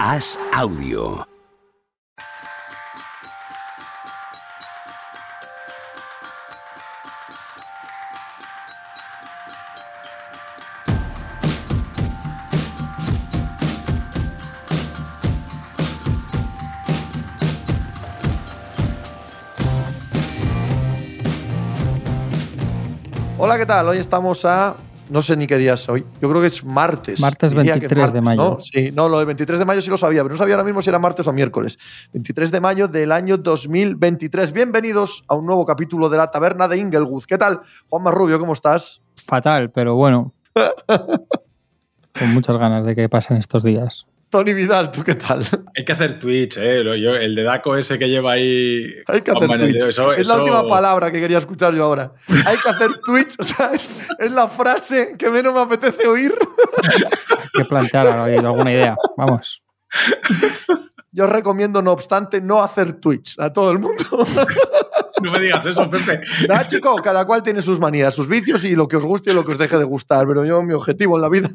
Haz audio. Hola, ¿qué tal? Hoy estamos a. No sé ni qué día es hoy. Yo creo que es martes. Martes Diría que es 23 de mayo. ¿no? Sí, no, lo de 23 de mayo sí lo sabía, pero no sabía ahora mismo si era martes o miércoles. 23 de mayo del año 2023. Bienvenidos a un nuevo capítulo de la taberna de Inglewood. ¿Qué tal? Juanma Rubio, ¿cómo estás? Fatal, pero bueno. Con muchas ganas de que pasen estos días. Tony Vidal, ¿tú qué tal? Hay que hacer Twitch, ¿eh? Yo- el de Daco ese que lleva ahí. Hay que hacer Twitch. eso- es la última palabra que quería escuchar yo ahora. Hay que hacer Twitch. O sea, es, es la frase que menos me apetece oír. Hay que plantear alguna idea. Vamos. Yo recomiendo, no obstante, no hacer Twitch a todo el mundo. No me digas eso, Pepe. Nada, chico, cada cual tiene sus manías, sus vicios y lo que os guste y lo que os deje de gustar. Pero yo, mi objetivo en la vida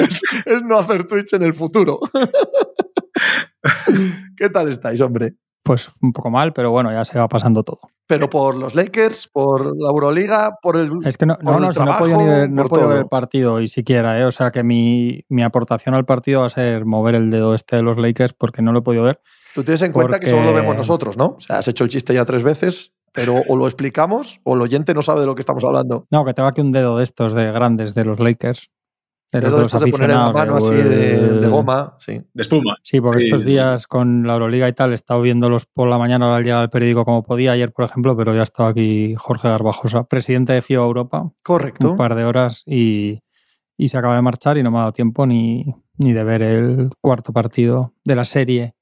es, es no hacer Twitch en el futuro. ¿Qué tal estáis, hombre? Pues un poco mal, pero bueno, ya se va pasando todo. Pero por los Lakers, por la Euroliga, por el. Es que no, no, no, si no he podido, ni trabajo, ver, no he podido ver el partido y siquiera, ¿eh? O sea que mi, mi aportación al partido va a ser mover el dedo este de los Lakers porque no lo he podido ver. Tú tienes en cuenta que solo lo vemos nosotros, ¿no? O sea, has hecho el chiste ya tres veces, pero o lo explicamos o el oyente no sabe de lo que estamos hablando. No, que tengo aquí un dedo de estos de grandes de los Lakers. De los, Dedo de los poner en la aficionados, mano así de, goma, sí. De espuma. Sí, porque Sí, estos días con la Euroliga y tal he estado viéndolos por la mañana al llegar al periódico como podía ayer, por ejemplo, pero ya estaba aquí Jorge Garbajosa, presidente de FIBA Europa, Correcto. un par de horas y, y se acaba de marchar y no me ha dado tiempo ni, ni de ver el cuarto partido de la serie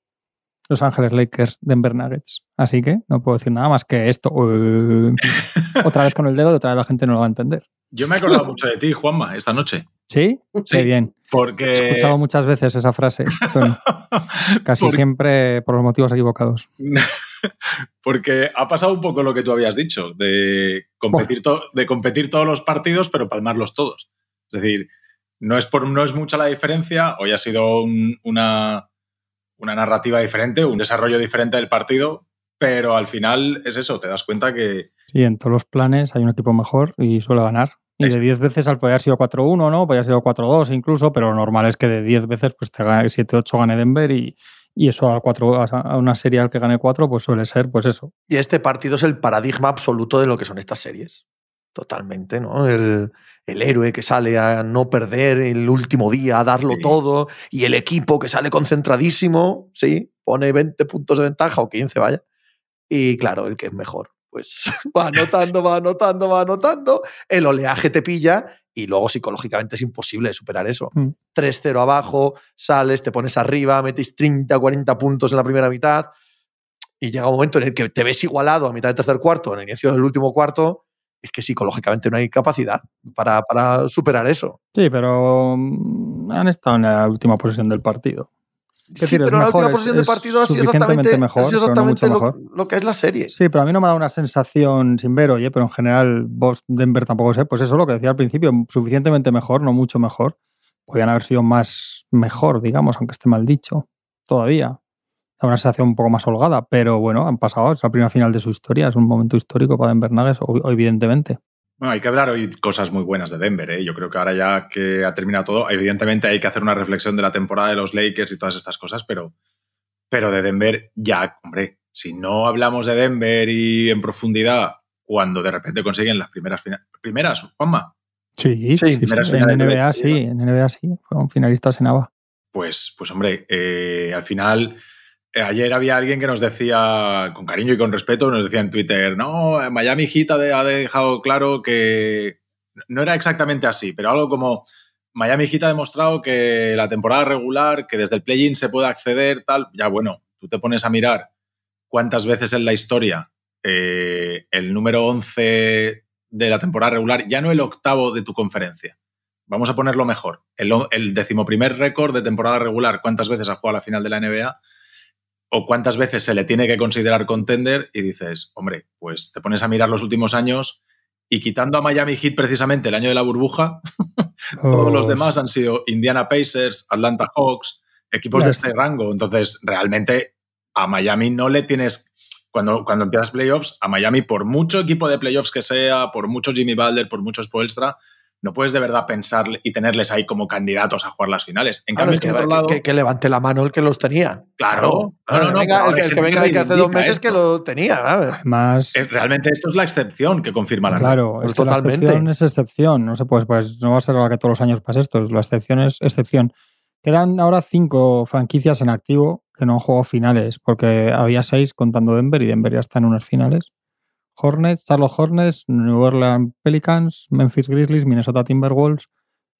Los Ángeles Lakers Denver Nuggets. Así que no puedo decir nada más que esto. Otra vez con el dedo, otra vez la gente no lo va a entender. Yo me he acordado mucho de ti, Juanma, esta noche. ¿Sí? Sí. Qué bien. He Porque. escuchado muchas veces esa frase, Tony. casi siempre por los motivos equivocados. Porque ha pasado un poco lo que tú habías dicho, de competir, to- de competir todos los partidos, pero palmarlos todos. Es decir, no es, por, no es mucha la diferencia. Hoy ha sido un- una, una narrativa diferente, un desarrollo diferente del partido, pero al final es eso, te das cuenta que. Sí, en todos los planes hay un equipo mejor y suele ganar. Y de 10 veces al poder haber sido 4-1, ¿no? Podría haber sido 4-2 incluso, pero lo normal es que de 10 veces pues te gane 7-8 gane Denver y, y eso a, cuatro, a una serie al que gane 4 pues suele ser pues eso. Y este partido es el paradigma absoluto de lo que son estas series. Totalmente, ¿no? El, el héroe que sale a no perder el último día, a darlo Sí. todo, y el equipo que sale concentradísimo, sí, pone 20 puntos de ventaja o 15, vaya. Y claro, el que es mejor, pues va anotando, va anotando, va anotando, el oleaje te pilla y luego psicológicamente es imposible de superar eso. Mm. 3-0 abajo, sales, te pones arriba, metes 30, 40 puntos en la primera mitad y llega un momento en el que te ves igualado a mitad del tercer cuarto, en el inicio del último cuarto, es que psicológicamente no hay capacidad para, para superar eso. Sí, pero mm, han estado en la última posesión del partido. ¿Qué Sí, decir? Es pero la mejor, última del es partido ha sido exactamente, mejor, ha sido pero no lo, mejor. lo que es la serie. Sí, pero a mí no me da una sensación sin ver, oye, pero en general vos Denver tampoco sé, pues eso lo que decía al principio, suficientemente mejor, no mucho mejor. Podían haber sido más mejor, digamos, aunque esté mal dicho, todavía. Da una sensación un poco más holgada, pero bueno, han pasado, es la primera final de su historia, es un momento histórico para Denver Nuggets, evidentemente. Bueno, hay que hablar hoy cosas muy buenas de Denver. ¿eh? Yo creo que ahora ya que ha terminado todo, evidentemente hay que hacer una reflexión de la temporada de los Lakers y todas estas cosas, pero, pero de Denver ya, hombre, si no hablamos de Denver y en profundidad, cuando de repente consiguen las primeras finales. Primeras, Juanma, Sí, sí, sí, primeras En de NBA NBA. sí, en NBA sí, fueron finalistas en ABA. pues, pues hombre, eh, al final, ayer había alguien que nos decía, con cariño y con respeto, nos decía en Twitter, no, Miami Heat ha, de- ha dejado claro que no era exactamente así, pero algo como Miami Heat ha demostrado que la temporada regular, que desde el play-in se puede acceder, tal, ya bueno, tú te pones a mirar cuántas veces en la historia eh, el número 11 de la temporada regular, ya no el octavo de tu conferencia, vamos a ponerlo mejor. El, el decimoprimer récord de temporada regular, ¿cuántas veces ha jugado a la final de la NBA? O cuántas veces se le tiene que considerar contender y dices, hombre, pues te pones a mirar los últimos años y quitando a Miami Heat precisamente el año de la burbuja, Todos los demás han sido Indiana Pacers, Atlanta Hawks, equipos de este rango. Entonces, realmente a Miami no le tienes. Cuando, cuando empiezas playoffs, a Miami, por mucho equipo de playoffs que sea, por mucho Jimmy Butler, por mucho Spoelstra, no puedes de verdad pensar y tenerles ahí como candidatos a jugar las finales. En Claro, cambio, es que, otro que- lado, que- que levante la mano el que los tenía. Claro. Claro. No, no, no, Venga, pero el, que- el que venga que hace dos meses que lo tenía. ¿sabes? Además, eh, realmente esto es la excepción que confirma la claro, Pues es que la totalmente. excepción es excepción. No sé, pues, pues no va a ser la que todos los años pase esto. La excepción es excepción. Quedan ahora cinco franquicias en activo que no han jugado finales, porque había seis contando Denver y Denver ya está en unas finales. Hornets, Charlotte Hornets, New Orleans Pelicans, Memphis Grizzlies, Minnesota Timberwolves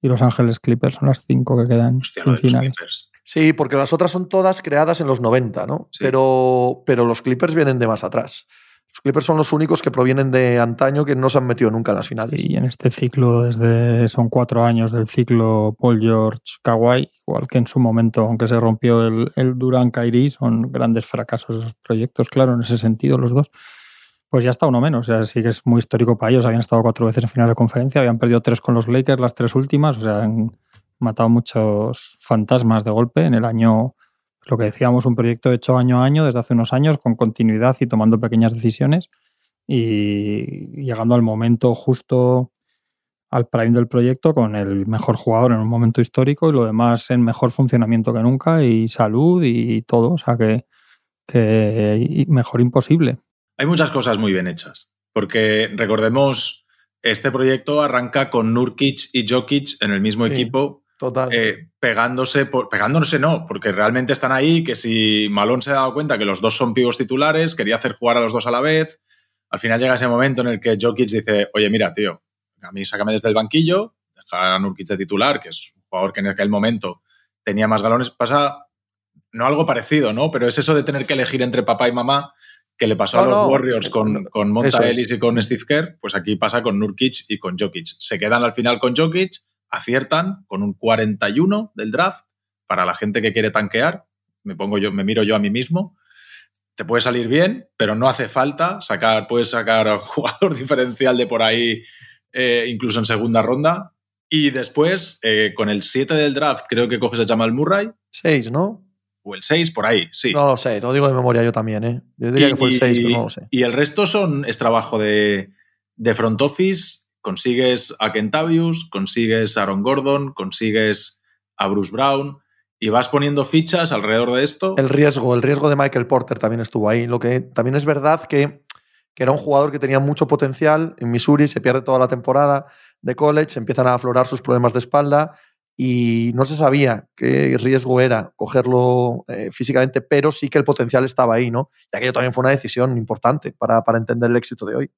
y Los Ángeles Clippers son las cinco que quedan Hostia, en finales. Clippers. Sí, porque las otras son todas creadas en los 90, ¿no? Sí. Pero, pero los Clippers vienen de más atrás. Los Clippers son los únicos que provienen de antaño que no se han metido nunca en las finales. Y en este ciclo, desde son cuatro años del ciclo Paul George Kawhi, igual que en su momento, aunque se rompió el, el Durant Kyrie, son grandes fracasos esos proyectos, claro, en ese sentido, los dos. Pues ya está uno menos, o sea, sí que es muy histórico para ellos. Habían estado cuatro veces en final de conferencia, habían perdido tres con los Lakers, las tres últimas, o sea, han matado muchos fantasmas de golpe en el año, lo que decíamos, un proyecto hecho año a año desde hace unos años, con continuidad y tomando pequeñas decisiones y llegando al momento justo al prime del proyecto con el mejor jugador en un momento histórico y lo demás en mejor funcionamiento que nunca y salud y todo, o sea que, mejor imposible. Hay muchas cosas muy bien hechas, porque recordemos, este proyecto arranca con Nurkic y Jokic en el mismo Sí. equipo, Total. eh, pegándose, por, pegándose no, porque realmente están ahí, que si Malone se ha dado cuenta que los dos son pibos titulares, quería hacer jugar a los dos a la vez, al final llega ese momento en el que Jokic dice, oye, mira, tío, a mí sácame desde el banquillo, deja a Nurkic de titular, que es un jugador que en aquel momento tenía más galones, pasa no algo parecido, ¿no? Pero es eso de tener que elegir entre papá y mamá que le pasó No, a los no. Warriors con, con Monta es. Ellis y con Steve Kerr, pues aquí pasa con Nurkic y con Jokic. Se quedan al final con Jokic, aciertan con un 41 del draft para la gente que quiere tanquear. Me pongo yo, me miro yo a mí mismo. Te puede salir bien, pero no hace falta sacar, puedes sacar a un jugador diferencial de por ahí, eh, incluso en segunda ronda. Y después, eh, con el 7 del draft, creo que coges a Jamal Murray, Seis, ¿no? O el 6, por ahí, sí. No lo sé, lo digo de memoria yo también, ¿eh? Yo diría que fue el 6, pero no lo sé. Y el resto son, es trabajo de, de front office. Consigues a Kentavius, consigues a Aaron Gordon, consigues a Bruce Brown y vas poniendo fichas alrededor de esto. El riesgo, el riesgo de Michael Porter también estuvo ahí. Lo que también es verdad que, que era un jugador que tenía mucho potencial. En Missouri se pierde toda la temporada de college, empiezan a aflorar sus problemas de espalda y no se sabía qué riesgo era cogerlo eh, físicamente, pero sí que el potencial estaba ahí, ¿no? Y aquello también fue una decisión importante para, para entender el éxito de hoy.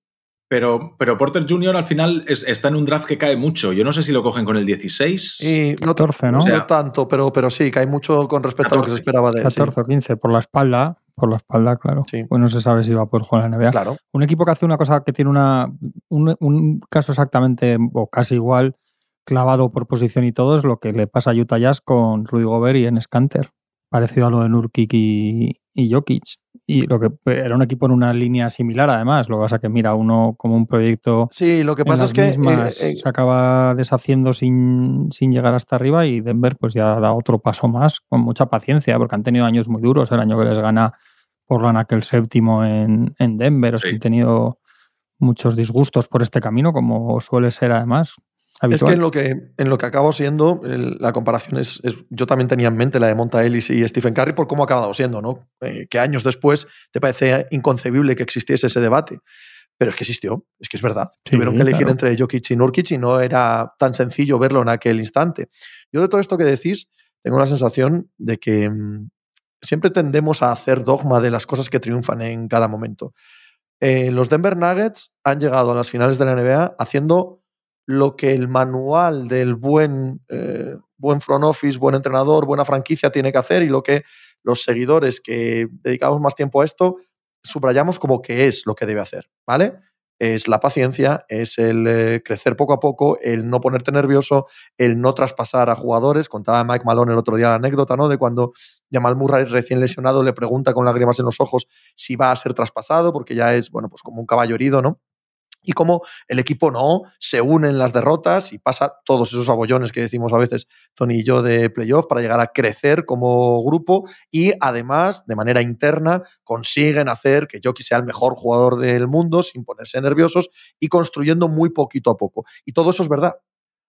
Pero, pero Porter Jr. al final es- está en un draft que cae mucho. Yo no sé si lo cogen con el 16. Y no, 14, ¿no? no O sea, tanto, pero, pero sí, hay mucho con respecto a lo que se 14. esperaba de él. sí. 14 o 15 por la espalda, por la espalda, claro. Sí. Pues no se sabe si va a poder jugar en la NBA. Claro. Un equipo que hace una cosa que tiene una, un, un caso exactamente o casi igual, clavado por posición y todo, es lo que le pasa a Utah Jazz con Rudy Gobert y en Scanter. Parecido a lo de Nurkic y, y Jokic. Y lo que era un equipo en una línea similar, además. Lo que pasa que, mira, uno como un proyecto Sí, lo que pasa es que. eh, eh, se acaba deshaciendo sin, sin llegar hasta arriba y Denver pues ya da otro paso más con mucha paciencia porque han tenido años muy duros. El año que les gana Portland aquel séptimo en, en Denver. O sea, Sí. han tenido muchos disgustos por este camino como suele ser además Es que en lo que, en lo que acabo siendo, el- la comparación es, es- Yo también tenía en mente la de Monta Ellis y Stephen Curry por cómo ha acabado siendo, ¿no? Eh, que años después te parece inconcebible que existiese ese debate. Pero es que existió, es que es verdad. Sí, Tuvieron que elegir entre Jokic y Nurkic y no era tan sencillo verlo en aquel instante. Yo de todo esto que decís, tengo la sensación de que mm, siempre tendemos a hacer dogma de las cosas que triunfan en cada momento. Eh, los Denver Nuggets han llegado a las finales de la NBA haciendo lo que el manual del buen, eh, buen front office, buen entrenador, buena franquicia tiene que hacer y lo que los seguidores que dedicamos más tiempo a esto subrayamos como que es lo que debe hacer, ¿vale? Es la paciencia, es el eh, crecer poco a poco, el no ponerte nervioso, el no traspasar a jugadores. Contaba Mike Malone el otro día la anécdota, ¿no? De cuando Jamal Murray recién lesionado le pregunta con lágrimas en los ojos si va a ser traspasado, porque ya es, bueno, pues como un caballo herido, ¿no? Y cómo el equipo no se une en las derrotas y pasa todos esos abollones que decimos a veces Tony y yo de playoff para llegar a crecer como grupo y además de manera interna consiguen hacer que Jokic sea el mejor jugador del mundo sin ponerse nerviosos y construyendo muy poquito a poco. Y todo eso es verdad.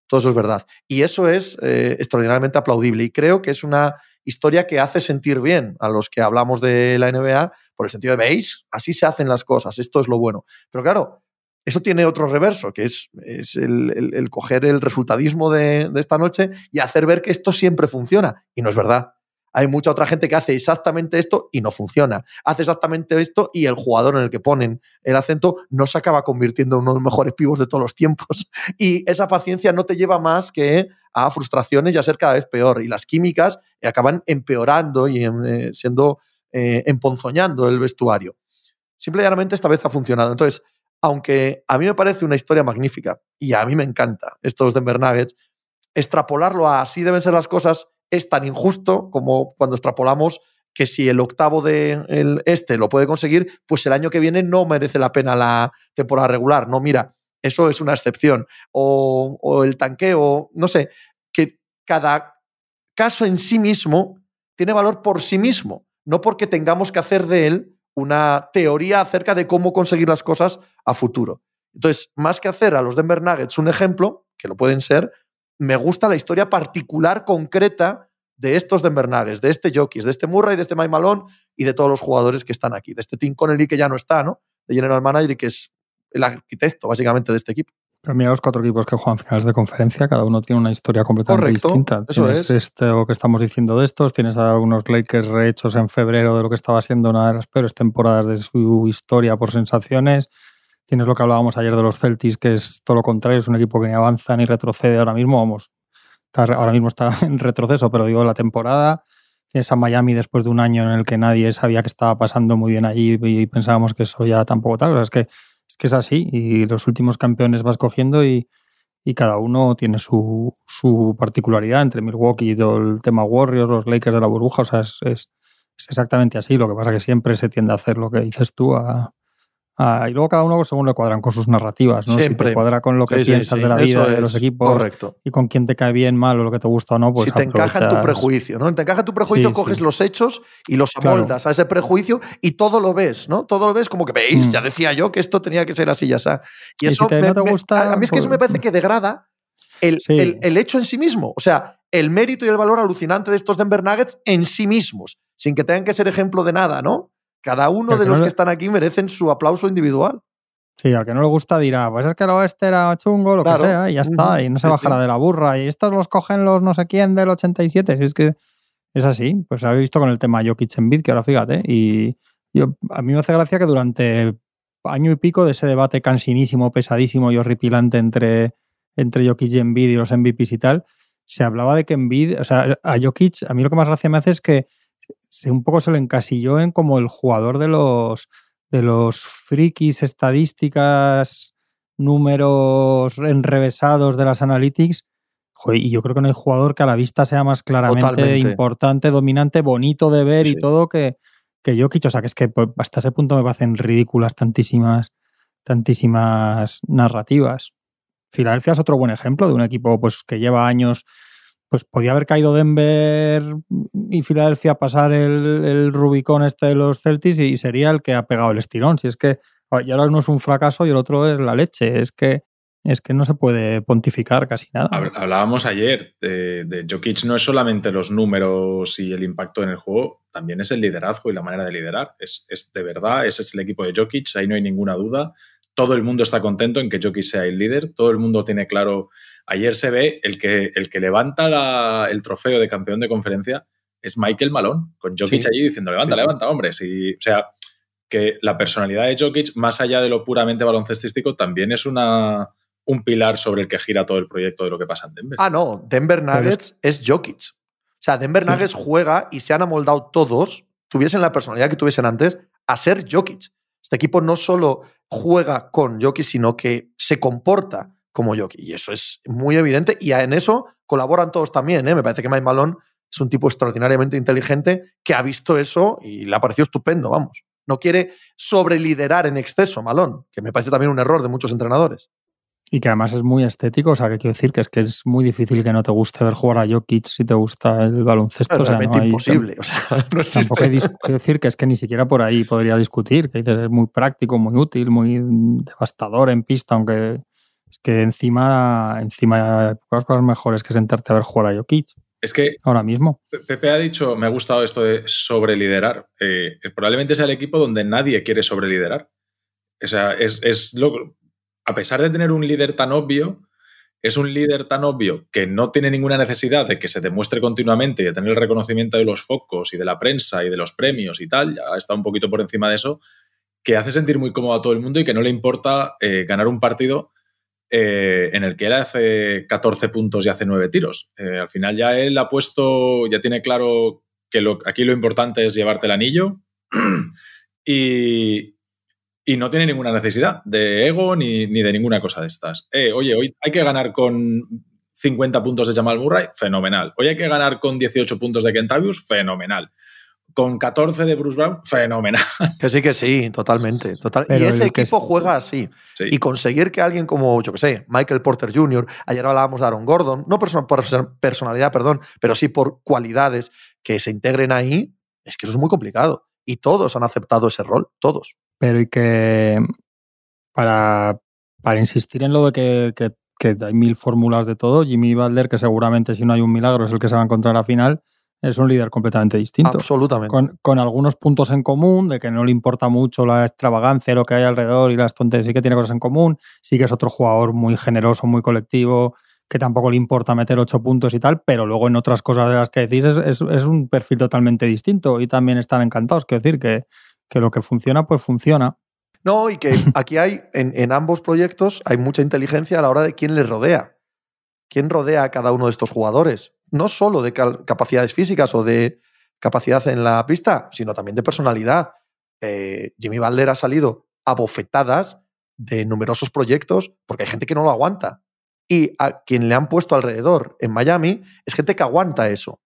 Todo eso es verdad. Y eso es eh, extraordinariamente aplaudible y creo que es una historia que hace sentir bien a los que hablamos de la NBA por el sentido de, veis, así se hacen las cosas, esto es lo bueno. Pero claro, eso tiene otro reverso, que es, es el, coger el resultadismo de, esta noche y hacer ver que esto siempre funciona. Y no es verdad. Hay mucha otra gente que hace exactamente esto y no funciona. Hace exactamente esto y el jugador en el que ponen el acento no se acaba convirtiendo en uno de los mejores pibos de todos los tiempos. Y esa paciencia no te lleva más que a frustraciones y a ser cada vez peor. Y las químicas acaban empeorando y eh, siendo eh, emponzoñando el vestuario. Simplemente esta vez ha funcionado. Entonces, aunque a mí me parece una historia magnífica y a mí me encanta estos Denver Nuggets, extrapolarlo a así deben ser las cosas es tan injusto como cuando extrapolamos que si el octavo de este lo puede conseguir, pues el año que viene no merece la pena la temporada regular. No, mira, eso es una excepción. O, o el tanqueo, no sé, que cada caso en sí mismo tiene valor por sí mismo, no porque tengamos que hacer de él una teoría acerca de cómo conseguir las cosas a futuro. Entonces, más que hacer a los Denver Nuggets un ejemplo, que lo pueden ser, me gusta la historia particular, concreta de estos Denver Nuggets, de este Jokis, de este Murray, de este Mike Malone y de todos los jugadores que están aquí, de este Tim Connelly que ya no está, ¿no? De General Manager y que es el arquitecto, básicamente, de este equipo. Pero mira los cuatro equipos que juegan finales de conferencia, cada uno tiene una historia completamente distinta. Eso tienes es. esto que estamos diciendo de estos, tienes algunos Lakers rehechos en febrero de lo que estaba siendo una de las peores temporadas de su historia por sensaciones. Tienes lo que hablábamos ayer de los Celtics, que es todo lo contrario, es un equipo que ni avanza ni retrocede ahora mismo, vamos, ahora mismo está en retroceso, pero digo la temporada. Tienes a Miami después de un año en el que nadie sabía que estaba pasando muy bien allí y pensábamos que eso ya tampoco tal. O sea, es que es que es así y los últimos campeones vas cogiendo y, cada uno tiene su, particularidad entre Milwaukee y el tema Warriors, los Lakers de la burbuja, o sea, es, es, exactamente así. Lo que pasa que siempre se tiende a hacer lo que dices tú, a, y luego cada uno según le cuadran con sus narrativas, ¿no? Siempre. Si te cuadra con lo que piensas de la vida, de los equipos correcto. y con quién te cae bien, mal o lo que te gusta o no, pues Si te encaja en tu prejuicio, ¿no? Te encaja en tu prejuicio, coges los hechos y los amoldas a ese prejuicio y todo lo ves, ¿no? Todo lo ves como que veis, mm. ya decía yo que esto tenía que ser así, ya está. Y, eso te, gusta, a mí es que eso me pues parece que degrada el, el, el hecho en sí mismo. O sea, el mérito y el valor alucinante de estos Denver Nuggets en sí mismos, sin que tengan que ser ejemplo de nada, ¿no? Cada uno de los que están aquí merecen su aplauso individual. Sí, al que no le gusta dirá, pues es que el oeste era chungo, lo que sea, y ya está, y no se bajará de la burra. Y estos los cogen los no sé quién del 87, si es que es así. Pues habéis visto con el tema Jokic en Bid, que ahora fíjate, y yo, a mí me hace gracia que durante año y pico de ese debate cansinísimo, pesadísimo y horripilante entre, entre Jokic y Embiid y los MVPs y tal, se hablaba de que Embiid, o sea, a Jokic, a mí lo que más gracia me hace es que se, un poco se lo encasilló en como el jugador de los, de los frikis, estadísticas, números enrevesados de las analytics. y yo creo que no hay jugador que a la vista sea más claramente importante, dominante, bonito de ver y todo que, que Jokic. O sea, que es que pues, hasta ese punto me parecen ridículas tantísimas, tantísimas narrativas. Filadelfia es otro buen ejemplo de un equipo pues, que lleva años pues podía haber caído Denver y Filadelfia pasar el, el, Rubicón este de los Celtics y sería el que ha pegado el estirón. Si es que y ahora uno es un fracaso y el otro es la leche. Es que es que no se puede pontificar casi nada. Hablábamos ayer de, de Jokic, no es solamente los números y el impacto en el juego, también es el liderazgo y la manera de liderar. Es, es de verdad, ese es el equipo de Jokic, ahí no hay ninguna duda. Todo el mundo está contento en que Jokic sea el líder, todo el mundo tiene claro Ayer se ve el que, el que levanta el trofeo de campeón de conferencia es Michael Malone, con Jokic allí diciendo, levanta, levanta, hombre. o sea, que la personalidad de Jokic, más allá de lo puramente baloncestístico, también es una, un pilar sobre el que gira todo el proyecto de lo que pasa en Denver. Ah, no, Denver Nuggets es... Jokic. O sea, Denver Nuggets juega y se han amoldado todos, tuviesen la personalidad que tuviesen antes, a ser Jokic. Este equipo no solo juega con Jokic, sino que se comporta como Jokic. Y eso es muy evidente y en eso colaboran todos también. ¿eh? Me parece que Mike Malone es un tipo extraordinariamente inteligente que ha visto eso y le ha parecido estupendo, vamos. No quiere sobreliderar en exceso, Malón, que me parece también un error de muchos entrenadores. Y que además es muy estético, o sea, que quiero decir que es que es muy difícil que no te guste ver jugar a Jokic si te gusta el baloncesto. Es realmente imposible. O sea, no tampoco hay quiero decir que es que ni siquiera por ahí podría discutir, que dices, es muy práctico, muy útil, muy devastador en pista, aunque es que encima, encima hay pocas cosas mejores que sentarte a ver jugar a Jokic. Es que ahora mismo. Pepe ha dicho, me ha gustado esto de sobreliderar. Eh, probablemente sea el equipo donde nadie quiere sobreliderar. O sea, es, es lo, a pesar de tener un líder tan obvio, es un líder tan obvio que no tiene ninguna necesidad de que se demuestre continuamente y de tener el reconocimiento de los focos y de la prensa y de los premios y tal, ya está un poquito por encima de eso, que hace sentir muy cómodo a todo el mundo y que no le importa eh, ganar un partido eh, en el que él hace 14 puntos y hace 9 tiros. Eh, al final ya él ha puesto, ya tiene claro que aquí lo importante es llevarte el anillo y, y no tiene ninguna necesidad de ego ni, de ninguna cosa de estas. Eh, oye, hoy hay que ganar con 50 puntos de Jamal Murray, fenomenal. Hoy hay que ganar con 18 puntos de Kentavius, fenomenal. Con 14 de Bruce Brown, fenomenal. Que sí, que sí, totalmente. Total. y ese equipo juega así. Y conseguir que alguien como, yo que sé, Michael Porter Jr., ayer hablábamos de Aaron Gordon, no por personalidad, perdón, pero sí por cualidades que se integren ahí, es que eso es muy complicado. Y todos han aceptado ese rol, todos. Pero y que para, para insistir en lo de que, que, hay mil fórmulas de todo, Jimmy Butler, que seguramente si no hay un milagro es el que se va a encontrar a final, es un líder completamente distinto. Absolutamente. Con, con, algunos puntos en común, de que no le importa mucho la extravagancia, lo que hay alrededor y las tonterías, sí que tiene cosas en común, sí que es otro jugador muy generoso, muy colectivo, que tampoco le importa meter ocho puntos y tal, pero luego en otras cosas de las que decís es, es, un perfil totalmente distinto y también están encantados. Quiero decir que, que lo que funciona, pues funciona. No, y que aquí hay, en, ambos proyectos, hay mucha inteligencia a la hora de quién les rodea. ¿Quién rodea a cada uno de estos jugadores? No solo de capacidades físicas o de capacidad en la pista, sino también de personalidad. Eh, Jimmy Balder ha salido a bofetadas de numerosos proyectos porque hay gente que no lo aguanta. Y a quien le han puesto alrededor en Miami es gente que aguanta eso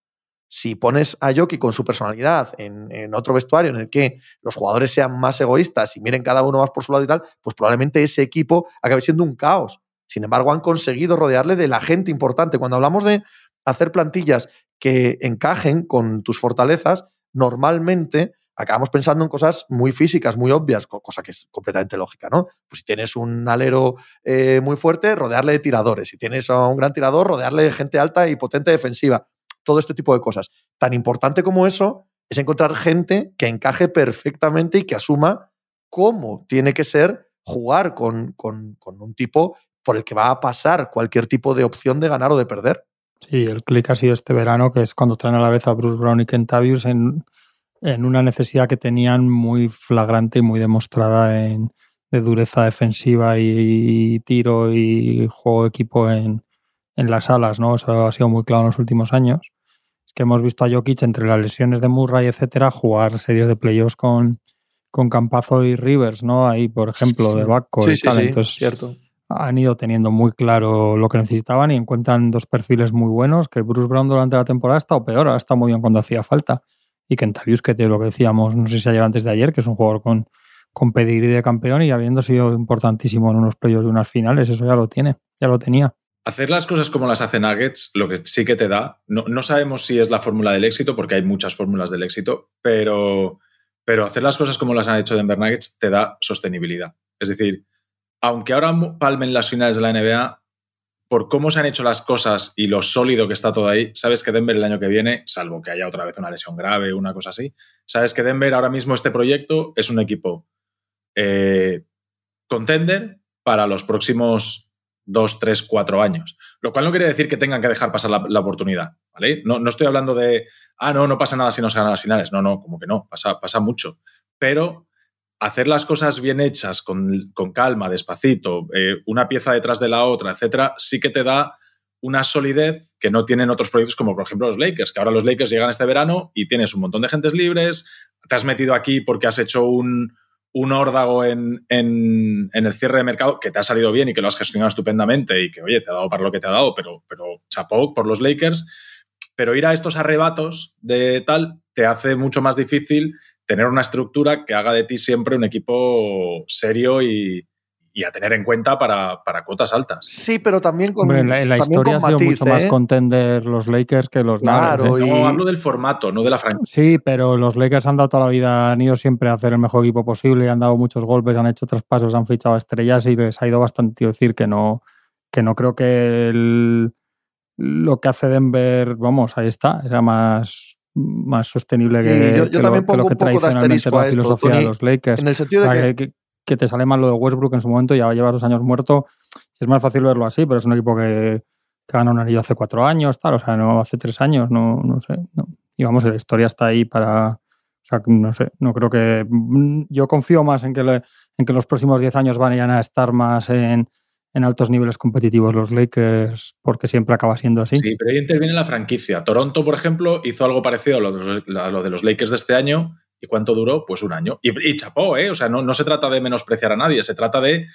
si pones a Yoki con su personalidad en, otro vestuario en el que los jugadores sean más egoístas y miren cada uno más por su lado y tal, pues probablemente ese equipo acabe siendo un caos. Sin embargo, han conseguido rodearle de la gente importante. Cuando hablamos de hacer plantillas que encajen con tus fortalezas, normalmente acabamos pensando en cosas muy físicas, muy obvias, cosa que es completamente lógica, ¿no? Pues si tienes un alero eh, muy fuerte, rodearle de tiradores. Si tienes un gran tirador, rodearle de gente alta y potente defensiva todo este tipo de cosas. Tan importante como eso es encontrar gente que encaje perfectamente y que asuma cómo tiene que ser jugar con, con, un tipo por el que va a pasar cualquier tipo de opción de ganar o de perder. Sí, el clic ha sido este verano, que es cuando traen a la vez a Bruce Brown y Kentavius en, en una necesidad que tenían muy flagrante y muy demostrada en, de dureza defensiva y, tiro y juego de equipo en, en las alas, ¿no? Eso ha sido muy claro en los últimos años. Que hemos visto a Jokic entre las lesiones de Murray, etcétera, jugar series de playoffs con, con Campazo y Rivers, ¿no? Ahí, por ejemplo, de Baco sí, sí, Sí, cierto. Han ido teniendo muy claro lo que necesitaban y encuentran dos perfiles muy buenos, que Bruce Brown durante la temporada ha estado peor, ha estado muy bien cuando hacía falta. Y Kentavius, que te lo que decíamos, no sé si ayer antes de ayer, que es un jugador con, con pedigrí de campeón y habiendo sido importantísimo en unos playoffs de unas finales, eso ya lo tiene, ya lo tenía. Hacer las cosas como las hace Nuggets, lo que sí que te da, no, sabemos si es la fórmula del éxito, porque hay muchas fórmulas del éxito, pero, pero hacer las cosas como las han hecho Denver Nuggets te da sostenibilidad. Es decir, aunque ahora palmen las finales de la NBA, por cómo se han hecho las cosas y lo sólido que está todo ahí, sabes que Denver el año que viene, salvo que haya otra vez una lesión grave, una cosa así, sabes que Denver ahora mismo este proyecto es un equipo eh, contender para los próximos dos, tres, cuatro años. Lo cual no quiere decir que tengan que dejar pasar la, oportunidad, ¿vale? No, no, estoy hablando de, ah, no, no pasa nada si no se ganan las finales. No, no, como que no, pasa, pasa mucho. Pero hacer las cosas bien hechas, con, calma, despacito, eh, una pieza detrás de la otra, etcétera, sí que te da una solidez que no tienen otros proyectos como por ejemplo los Lakers, que ahora los Lakers llegan este verano y tienes un montón de gentes libres, te has metido aquí porque has hecho un, un órdago en, el cierre de mercado que te ha salido bien y que lo has gestionado estupendamente y que, oye, te ha dado para lo que te ha dado, pero, pero chapó por los Lakers. Pero ir a estos arrebatos de tal te hace mucho más difícil tener una estructura que haga de ti siempre un equipo serio y, y a tener en cuenta para, para, cuotas altas. Sí, pero también con Hombre, en la, en la también historia con ha sido matiz, mucho más ¿eh? contender los Lakers que los Claro, Nuggets. ¿eh? y- No, hablo del formato, no de la franquicia. Sí, pero los Lakers han dado toda la vida, han ido siempre a hacer el mejor equipo posible, han dado muchos golpes, han hecho traspasos, han fichado a estrellas y les ha ido bastante. Decir que no, que no creo que el- lo que hace Denver, vamos, ahí está, era más, más sostenible Sí, que, yo- yo que lo, también que lo pongo que un poco de asterisco la a esto, de los Lakers. En el sentido O de sea, que, que, te sale mal lo de Westbrook en su momento, ya lleva dos años muerto. Es más fácil verlo así, pero es un equipo que, que ganó un anillo hace cuatro años, tal, o sea, no hace tres años, no, no sé. No. Y vamos, la historia está ahí para. O sea, no sé, no creo que. mm, Yo confío más en que, le- en que los próximos diez años vayan a estar más en, en altos niveles competitivos los Lakers, porque siempre acaba siendo así. Sí, pero ahí interviene la franquicia. Toronto, por ejemplo, hizo algo parecido a lo de los, a lo de los Lakers de este año. ¿Y cuánto duró? Pues un año. Y, y chapó, ¿eh? O sea, no, no se trata de menospreciar a nadie, se trata de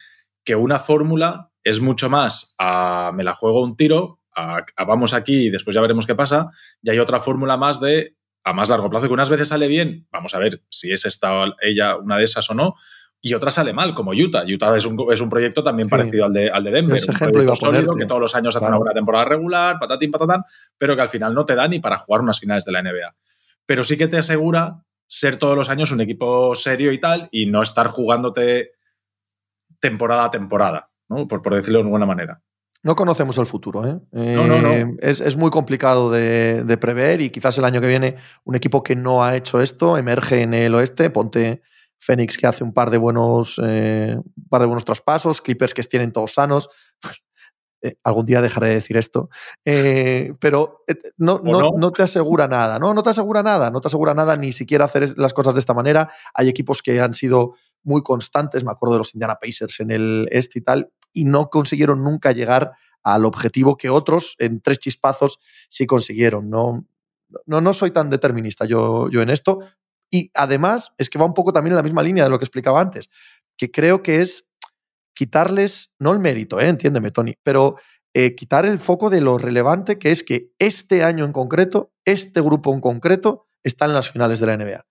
que una fórmula es mucho más a me la juego un tiro, a, a vamos aquí y después ya veremos qué pasa, y hay otra fórmula más de a más largo plazo, que unas veces sale bien, vamos a ver si es esta ella una de esas o no, y otra sale mal, como Utah. Utah es un, es un proyecto también Sí. parecido al de, al de Denver. Ese un ejemplo iba a proyecto sólido que todos los años hace Claro. una buena temporada regular, patatín, patatán, pero que al final no te da ni para jugar unas finales de la NBA. Pero sí que te asegura ser todos los años un equipo serio y tal, y no estar jugándote temporada a temporada, ¿no? Por, por decirlo de alguna manera. no conocemos el futuro. ¿eh? No, no, no. Eh, Es, es muy complicado de, de prever y quizás el año que viene un equipo que no ha hecho esto emerge en el oeste. Ponte Phoenix que hace un par de buenos, eh, un par de buenos traspasos, Clippers que tienen todos sanos. Eh, algún día dejaré de decir esto, Eh, pero eh, no, ¿O no, no? te asegura nada, no, no te asegura nada, no te asegura nada ni siquiera hacer las cosas de esta manera. Hay equipos que han sido muy constantes, me acuerdo de los Indiana Pacers en el este y tal, y no consiguieron nunca llegar al objetivo que otros en tres chispazos sí consiguieron. No, no, no soy tan determinista yo, yo en esto. Y además es que va un poco también en la misma línea de lo que explicaba antes, que creo que es quitarles, no el mérito, ¿eh? entiéndeme, Tony, pero eh, quitar el foco de lo relevante que es que este año en concreto, este grupo en concreto, está en las finales de la NBA.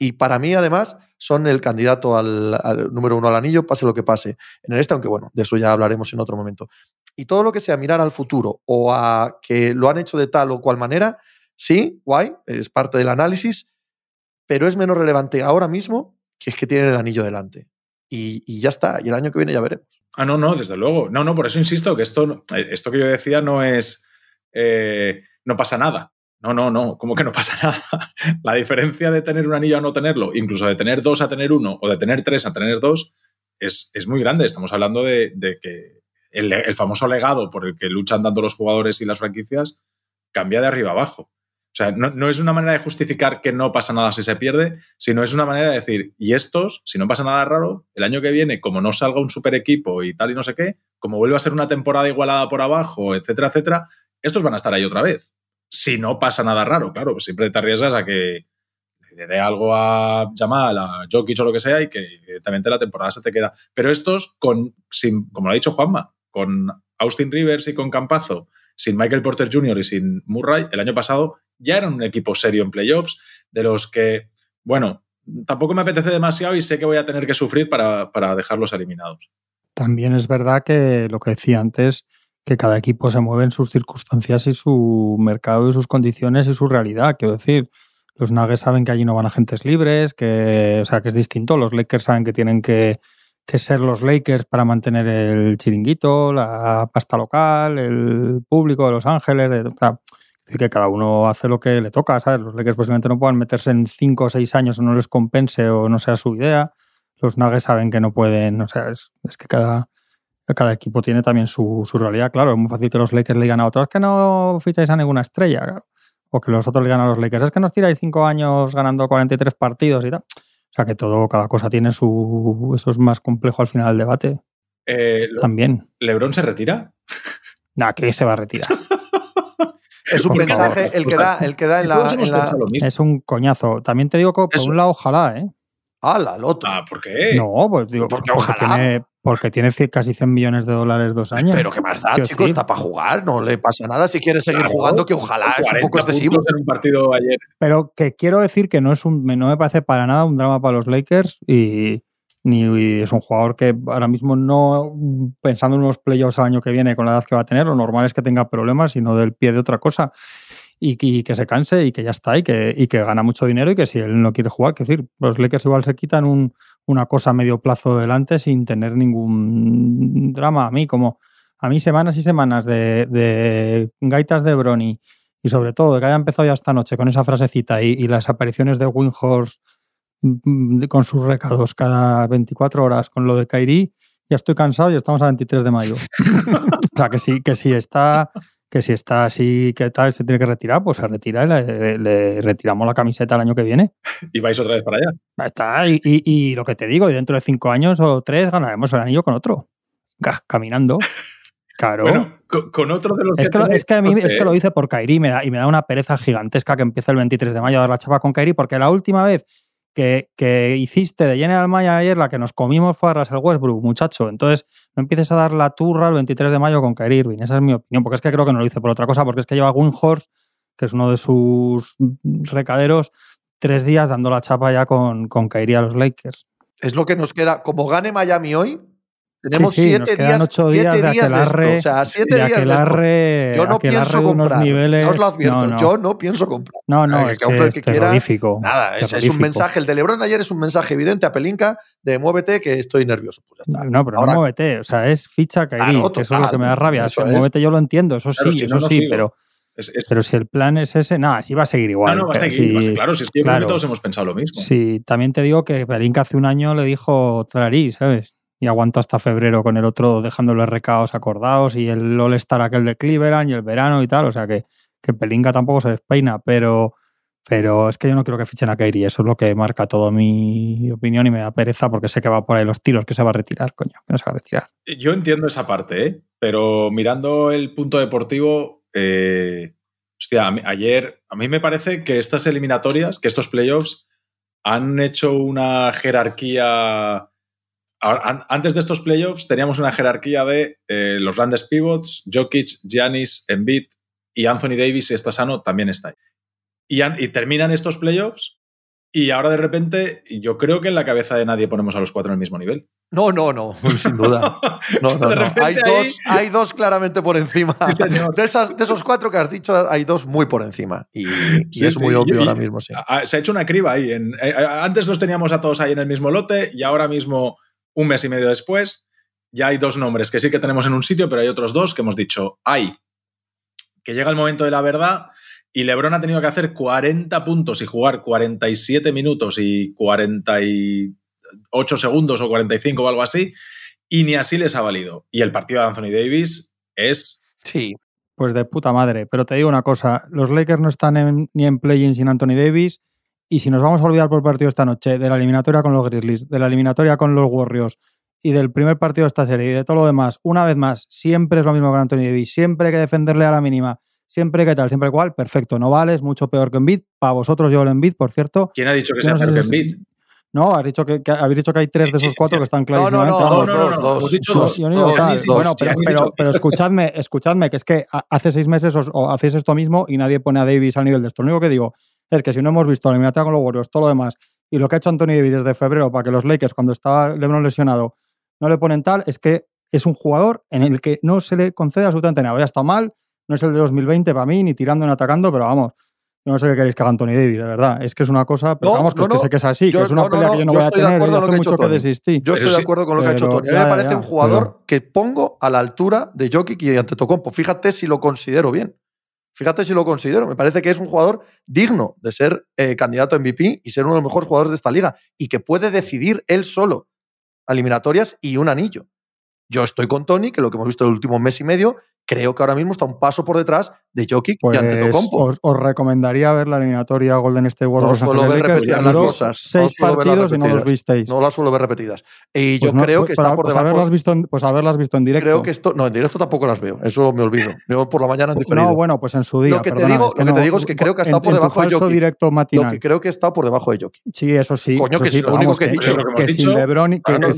Y para mí, además, son el candidato al, número uno al anillo, pase lo que pase en el este, aunque bueno, de eso ya hablaremos en otro momento. Y todo lo que sea mirar al futuro o a que lo han hecho de tal o cual manera, sí, guay, es parte del análisis, pero es menos relevante ahora mismo que es que tienen el anillo delante. Y, ya está, y el año que viene ya veremos. Ah, no, no, desde luego. No, no, por eso insisto que esto, eh, esto que yo decía no es. eh, no pasa nada. No, no, no. ¿Cómo que no pasa nada? La diferencia de tener un anillo a no tenerlo, incluso de tener dos a tener uno o de tener tres a tener dos, es, es muy grande. Estamos hablando de, de que el, el famoso legado por el que luchan tanto los jugadores y las franquicias cambia de arriba abajo. Sea, no, es una manera de justificar que no pasa nada si se pierde, sino es una manera de decir, y estos, si no pasa nada raro, el año que viene, como no salga un super equipo y tal y no sé qué, como vuelva a ser una temporada igualada por abajo, etcétera, etcétera, estos van a estar ahí otra vez. Si no pasa nada raro, claro, siempre te arriesgas a que le dé algo a Jamal, a Jokic o lo que sea y que evidentemente la temporada se te queda. Pero estos, con, sin, como lo ha dicho Juanma, con Austin Rivers y con Campazo, sin Michael Porter Jr. y sin Murray, el año pasado ya eran un equipo serio en playoffs, de los que, bueno, tampoco me apetece demasiado y sé que voy a tener que sufrir para, para dejarlos eliminados. También es verdad que lo que decía antes, que cada equipo se mueve en sus circunstancias y su mercado y sus condiciones y su realidad. Quiero decir, los Nuggets saben que allí no van agentes libres, que, o sea, que es distinto. Los Lakers saben que tienen que, que ser los Lakers para mantener el chiringuito, la pasta local, el público de Los Ángeles. o sea, decir, que cada uno hace lo que le toca, ¿sabes? Los Lakers posiblemente no puedan meterse en cinco o seis años o no les compense o no sea su idea. Los Nuggets saben que no pueden, o sea, es, es que cada, cada equipo tiene también su, su realidad. Claro, es muy fácil que los Lakers le digan a otros "Es que no ficháis a ninguna estrella. claro. O que los otros le digan a los Lakers, es que nos tiráis cinco años ganando 43 partidos y tal. O sea que todo, cada cosa tiene su. Eso es más complejo al final del debate. Eh, También. ¿Lebron se retira? Nah, que se va a retirar. Es un Por favor, mensaje, el que da, el que da en la. hemos en la- pensado lo mismo. es un coñazo. También te digo que por Eso. un lado, ojalá, ¿eh? ¡Hala, al otro! Ah, ¿por qué? No, pues digo, Porque porque, ojalá. tiene, Porque tiene casi 100 millones de dólares dos años. Pero ¿qué más da, chico? Está para jugar, no le pasa nada si quiere seguir jugando, que ojalá es un poco excesivo. En un partido ayer. Pero que quiero decir que no, es un, no me parece para nada un drama para los Lakers y ni es un jugador que ahora mismo no, pensando en unos playoffs el año que viene con la edad que va a tener, lo normal es que tenga problemas y no del pie de otra cosa. Y, que se canse y que ya está y que, y que gana mucho dinero y que si él no quiere jugar, que decir, los Lakers igual se quitan un, una cosa a medio plazo delante sin tener ningún drama. A mí, como a mí semanas y semanas de, gaitas de Brony y sobre todo que haya empezado ya esta noche con esa frasecita y, y las apariciones de Windhorse mm, con sus recados cada 24 horas con lo de Kairi, ya estoy cansado y estamos a 23 de mayo. o sea, que sí, que sí está que si está así, que tal, se tiene que retirar, pues se retira y le, retiramos la camiseta el año que viene. Y vais otra vez para allá. Está, y, lo que te digo, dentro de cinco años o tres ganaremos el anillo con otro. Caminando. Claro. Bueno, con, otro de los es que, es que a mí es que lo hice por Kairi y me da una pereza gigantesca que empiece el 23 de mayo a dar la chapa con Kairi, porque la última vez que, hiciste de General Manager ayer, la que nos comimos fue a Russell Westbrook, muchacho. Entonces, no empieces a dar la turra el 23 de mayo con Kyrie Irving. Esa es mi opinión, porque es que creo que no lo hice por otra cosa, porque es que lleva Windhorst, que es uno de sus recaderos, tres días dando la chapa ya con, con Kyrie a los Lakers. Es lo que nos queda. Como gane Miami hoy, tenemos siete, días, ocho días, siete de días de O sea, siete días aquelarre, Yo no pienso comprar. Niveles, os lo advierto. Yo no pienso comprar. No, no, es que, el que quiera. Nada, es, un mensaje. El de Lebron ayer es un mensaje evidente a Pelinka de muévete que estoy nervioso. Pues no, pero no muévete. O sea, es ficha Kairi, que eso es lo que me da rabia. Si muévete yo lo entiendo, eso sí, eso sí, pero... pero si el plan es ese, nada, sí va a seguir igual. No, no, va a seguir. claro, si es que todos hemos pensado lo mismo. Sí, también te digo que Pelinka hace un año le dijo Trarí, ¿sabes? Y aguantó hasta febrero con el otro dejándole recados acordados y el All-Star aquel de Cleveland y el verano y tal. O sea que, que Pelinka tampoco se despeina, pero, pero es que yo no quiero que fichen a Kairi. Eso es lo que marca toda mi opinión y me da pereza porque sé que va por ahí los tiros, que se va a retirar, coño, que no se va a retirar. Yo entiendo esa parte, ¿eh? pero mirando el punto deportivo, eh, hostia, ayer a mí me parece que estas eliminatorias, que estos playoffs han hecho una jerarquía antes de estos playoffs teníamos una jerarquía de eh, los grandes pivots, Jokic, Giannis, Embiid y Anthony Davis, si está sano, también está ahí. Y, y, terminan estos playoffs y ahora de repente yo creo que en la cabeza de nadie ponemos a los cuatro en el mismo nivel. No, no, no, sin duda. No, no, no. Hay, dos, hay dos claramente por encima. de, esas, de esos cuatro que has dicho, hay dos muy por encima. Y, es muy obvio ahora mismo, sí. Se ha hecho una criba ahí. En, eh, antes los teníamos a todos ahí en el mismo lote y ahora mismo un mes y medio después, ya hay dos nombres que sí que tenemos en un sitio, pero hay otros dos que hemos dicho, hay, que llega el momento de la verdad y Lebron ha tenido que hacer 40 puntos y jugar 47 minutos y 48 segundos o 45 o algo así, y ni así les ha valido. Y el partido de Anthony Davis es... Sí. Pues de puta madre. Pero te digo una cosa, los Lakers no están ni en play-in sin Anthony Davis y si nos vamos a olvidar por partido esta noche de la eliminatoria con los Grizzlies, de la eliminatoria con los Warriors y del primer partido de esta serie y de todo lo demás, una vez más, siempre es lo mismo que Anthony Davis, siempre hay que defenderle a la mínima, siempre que tal, siempre igual, perfecto, no vales, mucho peor que Embiid. Para vosotros yo el Embiid, por cierto. ¿Quién ha dicho que sea peor que Embiid? No, has dicho que, habéis dicho que hay tres de esos cuatro que están clarísimamente. No, no, no, no, dos, dos, Bueno, pero, pero, escuchadme, escuchadme, que es que hace seis meses os, hacéis esto mismo y nadie pone a Davis al nivel de esto. Lo único que digo es que si no hemos visto la eliminatoria con los Warriors, todo lo demás, y lo que ha hecho Anthony Davis desde febrero para que los Lakers, cuando estaba LeBron lesionado, no le ponen tal, es que es un jugador en el que no se le concede absolutamente nada. Ya está mal, no es el de 2020 para mí, ni tirando ni atacando, pero vamos, no sé qué queréis que haga Anthony Davis, de verdad. Es que es una cosa, pero vamos, que, es que sé que es así, que es una pelea que yo no voy a tener y hace mucho que desistí. Yo estoy de acuerdo con lo que ha hecho Tony. A mí me parece un jugador que pongo a la altura de Jokic y Antetokounmpo. Fíjate si lo considero bien. Fíjate si lo considero. Me parece que es un jugador digno de ser eh, candidato a MVP y ser uno de los mejores jugadores de esta liga y que puede decidir él solo eliminatorias y un anillo. Yo estoy con Tony, que lo que hemos visto el último mes y medio, creo que ahora mismo está un paso por detrás de Jokic Pues y Antetokounmpo. os, os recomendaría ver la eliminatoria Golden State Warriors. No suelo ver que repetidas las cosas, no Seis verlas partidos y no los visteis. No las suelo ver repetidas. Y Pues yo no, creo pues que para- está por pues debajo. haberlas visto en, pues haberlas visto en directo. Creo que esto. No, en directo tampoco las veo. Eso me olvido. Veo por la mañana en diferido. no, bueno, pues en su día. Lo que te digo- es lo que te no, digo es que creo que ha estado en- por debajo de Jokic. directo Lo matinal. que creo que está por debajo de Jokic. Sí, eso sí. Coño, eso que sí, es lo único que he dicho. Es lo que que sin LeBron y que, no, que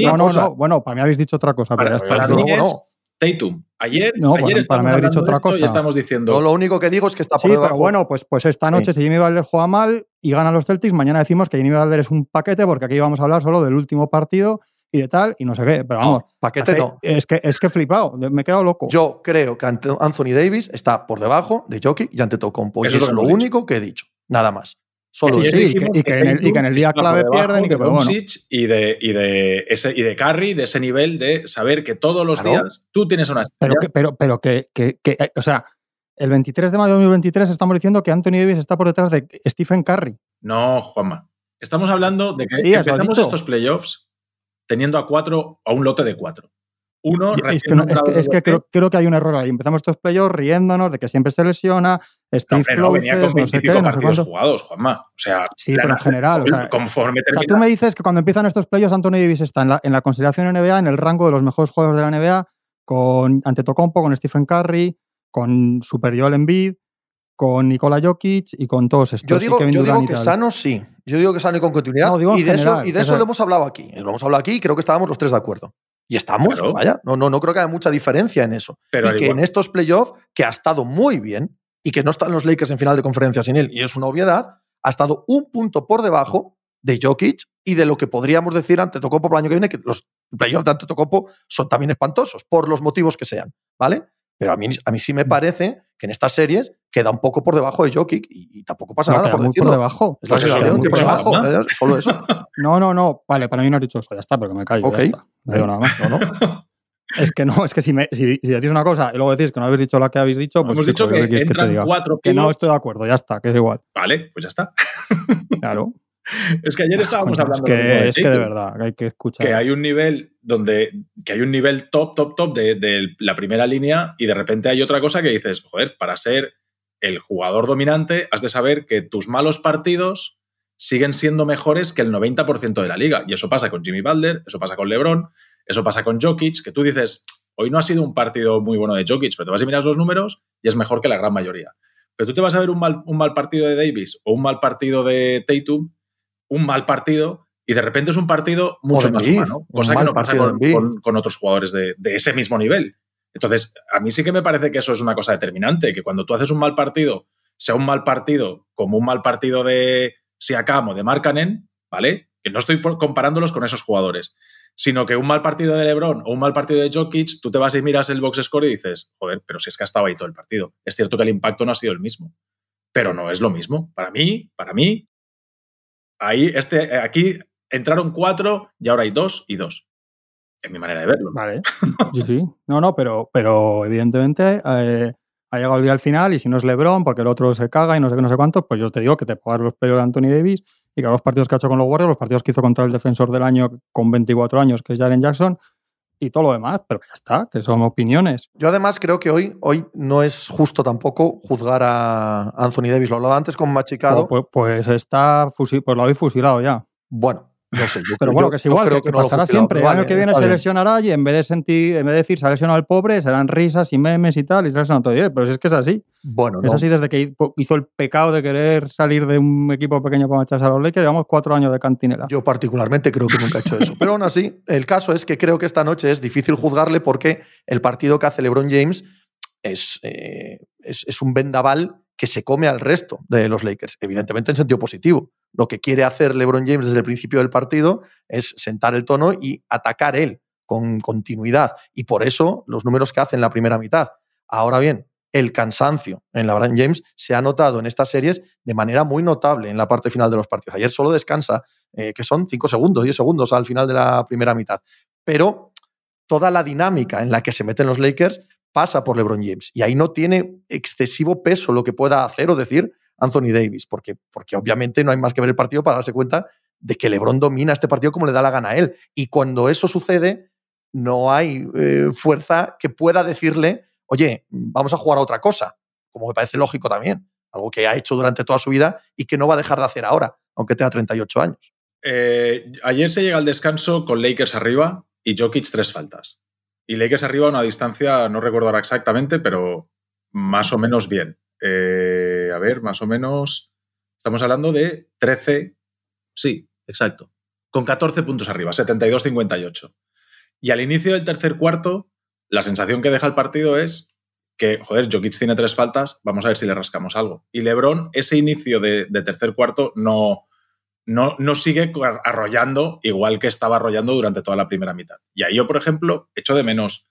no no, no, no. Bueno, para mí habéis dicho otra cosa, pero Para, ya está. no, no. Tatum. Ayer, No, ayer bueno, para haber hablando dicho otra esto y cosa. estamos diciendo. No, lo único que digo es que está por Sí, debajo. pero bueno, pues, pues esta noche si Jimmy Butler juega mal y ganan los Celtics, mañana decimos que Jimmy Butler es un paquete porque aquí vamos a hablar solo del último partido y de tal y no sé qué. Pero vamos, paquete hace- no. es que es que he flipado, me he quedado loco. Yo creo que ante- Anthony Davis está por debajo de Jokic y Antetokounmpo. Y Eso es es lo único que he dicho. Nada más. Solo Sí, y que- dijimos y que en el- y que en el día clave pierden y que- de pero bueno. Y de, y de ese y de Curry, de ese nivel de saber que todos los Claro. días tú tienes una estrella. Pero que, pero, pero que, que- que, eh, o sea, el 23 de mayo de 2023 estamos diciendo que Anthony Davis está por detrás de Stephen Curry. No, Juanma. Estamos hablando de que Sí, empezamos estos playoffs teniendo a cuatro, a un lote de cuatro. Uno, no- es que, es que creo, creo que hay un error ahí. Empezamos estos playoffs riéndonos de que siempre se lesiona, No, Steve hombre, no, venía con no sé 20 qué, no sé partidos cuánto. jugados, Juanma. O sea, Sí, pero en general, o sea, conforme O sea, termina. tú me dices que cuando empiezan estos playoffs Anthony Davis está en la, en la consideración NBA, en el rango de los mejores jugadores de la NBA, con Antetokounmpo, con Stephen Curry, con Super Joel Embiid, con Nikola Jokic y con todos estos. Yo digo, Kevin yo digo que sano sí. Yo digo que sano y con continuidad. No, digo en y de general, eso, y de o eso sea- lo hemos hablado aquí. Lo hemos hablado aquí y creo que estábamos los tres de acuerdo. Y estamos, Claro. vaya. No, no, no creo que haya mucha diferencia en eso. Pero y que igual- en estos playoffs, que ha estado muy bien y que no están los Lakers en final de conferencia sin él, y es una obviedad, ha estado un punto por debajo de Jokic y de lo que podríamos decir ante Tocopo para el año que viene, que los playoffs de Antetokounmpo son también espantosos, por los motivos que sean, ¿vale? Pero a mí, a mí sí me parece que en estas series queda un poco por debajo de Jokic y, y tampoco pasa No, nada por decirlo. por debajo. Es la Pues sensación que por debajo, debajo, ¿eh? solo eso. No, no, no. Vale, para mí no has dicho eso. Ya está, pero que me callo. Ok. Ya está. No digo nada más. No, no. Es que no, es que si, me, si, si decís una cosa y luego decís que no habéis dicho la que habéis dicho, pues Hemos chico, dicho ¿qué que quieres que te entran diga? cuatro Que no estoy de acuerdo, ya está, que es igual. Vale, pues ya está. Claro. Es que ayer estábamos hablando es que, de es que de verdad, hay que escuchar. que hay un nivel donde que hay un nivel top, top, top de, de la primera línea y de repente hay otra cosa que dices, joder, para ser el jugador dominante has de saber que tus malos partidos siguen siendo mejores que el 90% de la liga. Y eso pasa con Jimmy Butler, eso pasa con LeBron, eso pasa con Jokic, que tú dices, hoy no ha sido un partido muy bueno de Jokic, pero te vas y miras los números y es mejor que la gran mayoría. Pero tú te vas a ver un mal, un mal partido de Davis o un mal partido de Tatum, un mal partido, y de repente es un partido mucho más Embiid, humano, cosa que no pasa con, Embiid. con- con otros jugadores de, de ese mismo nivel. Entonces, a mí sí que me parece que eso es una cosa determinante, que cuando tú haces un mal partido, sea un mal partido como un mal partido de Siakam o de Markkanen, ¿vale? Que no estoy comparándolos con esos jugadores, sino que un mal partido de LeBron o un mal partido de Jokic, tú te vas y miras el box score y dices, joder, pero si es que ha estado ahí todo el partido. Es cierto que el impacto no ha sido el mismo, pero no es lo mismo. Para mí, para mí, ahí, este, aquí entraron cuatro y ahora hay dos y dos. Es mi manera de verlo. Vale. Sí, sí. No, no, pero, pero evidentemente eh, ha llegado el día al final y si no es LeBron, porque el otro se caga y no sé qué, no sé cuánto, pues yo te digo que te dar los playoffs de Anthony Davis y que los partidos que ha hecho con los Warriors, los partidos que hizo contra el defensor del año con 24 años, que es Jaren Jackson, y todo lo demás, pero que ya está, que son opiniones. Yo además creo que hoy, hoy no es justo tampoco juzgar a Anthony Davis. Lo hablaba antes con Machicado. Pues, pues está fusil, pues lo habéis fusilado ya. Bueno, no sé. Yo Pero creo- bueno, yo- que es igual, creo que, no pasará siempre. El año vale, que viene está se bien. lesionará y en vez de sentir, en vez de decir se ha lesionado al pobre, serán risas y memes y tal, y se ha lesionado todo. Eh, Pero si es que es así. Bueno, Es no. así desde que hizo el pecado de querer salir de un equipo pequeño para marcharse a los Lakers. Llevamos cuatro años de cantinela. Yo particularmente creo que nunca he hecho eso. Pero aún así, el caso es que creo que esta noche es difícil juzgarle porque el partido que hace LeBron James es, eh, es, es un vendaval que se come al resto de los Lakers, evidentemente en sentido positivo. Lo que quiere hacer LeBron James desde el principio del partido es sentar el tono y atacar él con continuidad. Y por eso los números que hace en la primera mitad. Ahora bien, el cansancio en LeBron James se ha notado en estas series de manera muy notable en la parte final de los partidos. Ayer solo descansa, eh, que son 5 segundos, 10 segundos al final de la primera mitad. Pero toda la dinámica en la que se meten los Lakers pasa por LeBron James. Y ahí no tiene excesivo peso lo que pueda hacer o decir Anthony Davis, porque, porque obviamente no hay más que ver el partido para darse cuenta de que LeBron domina este partido como le da la gana a él. Y cuando eso sucede, no hay eh, fuerza que pueda decirle, oye, vamos a jugar a otra cosa, como me parece lógico también, algo que ha hecho durante toda su vida y que no va a dejar de hacer ahora, aunque tenga 38 años. Eh, ayer se llega al descanso con Lakers arriba y Jokic tres faltas. Y Lakers arriba a una distancia, no recuerdo ahora exactamente, pero más o menos bien. Eh, a ver, más o menos. Estamos hablando de 13. Sí, exacto. Con 14 puntos arriba, 72-58. Y al inicio del tercer cuarto, la sensación que deja el partido es que, joder, Jokic tiene tres faltas, vamos a ver si le rascamos algo. Y Lebron, ese inicio de, tercer cuarto no, no, no, sigue arrollando igual que estaba arrollando durante toda la primera mitad. Y ahí yo, por ejemplo, echo de menos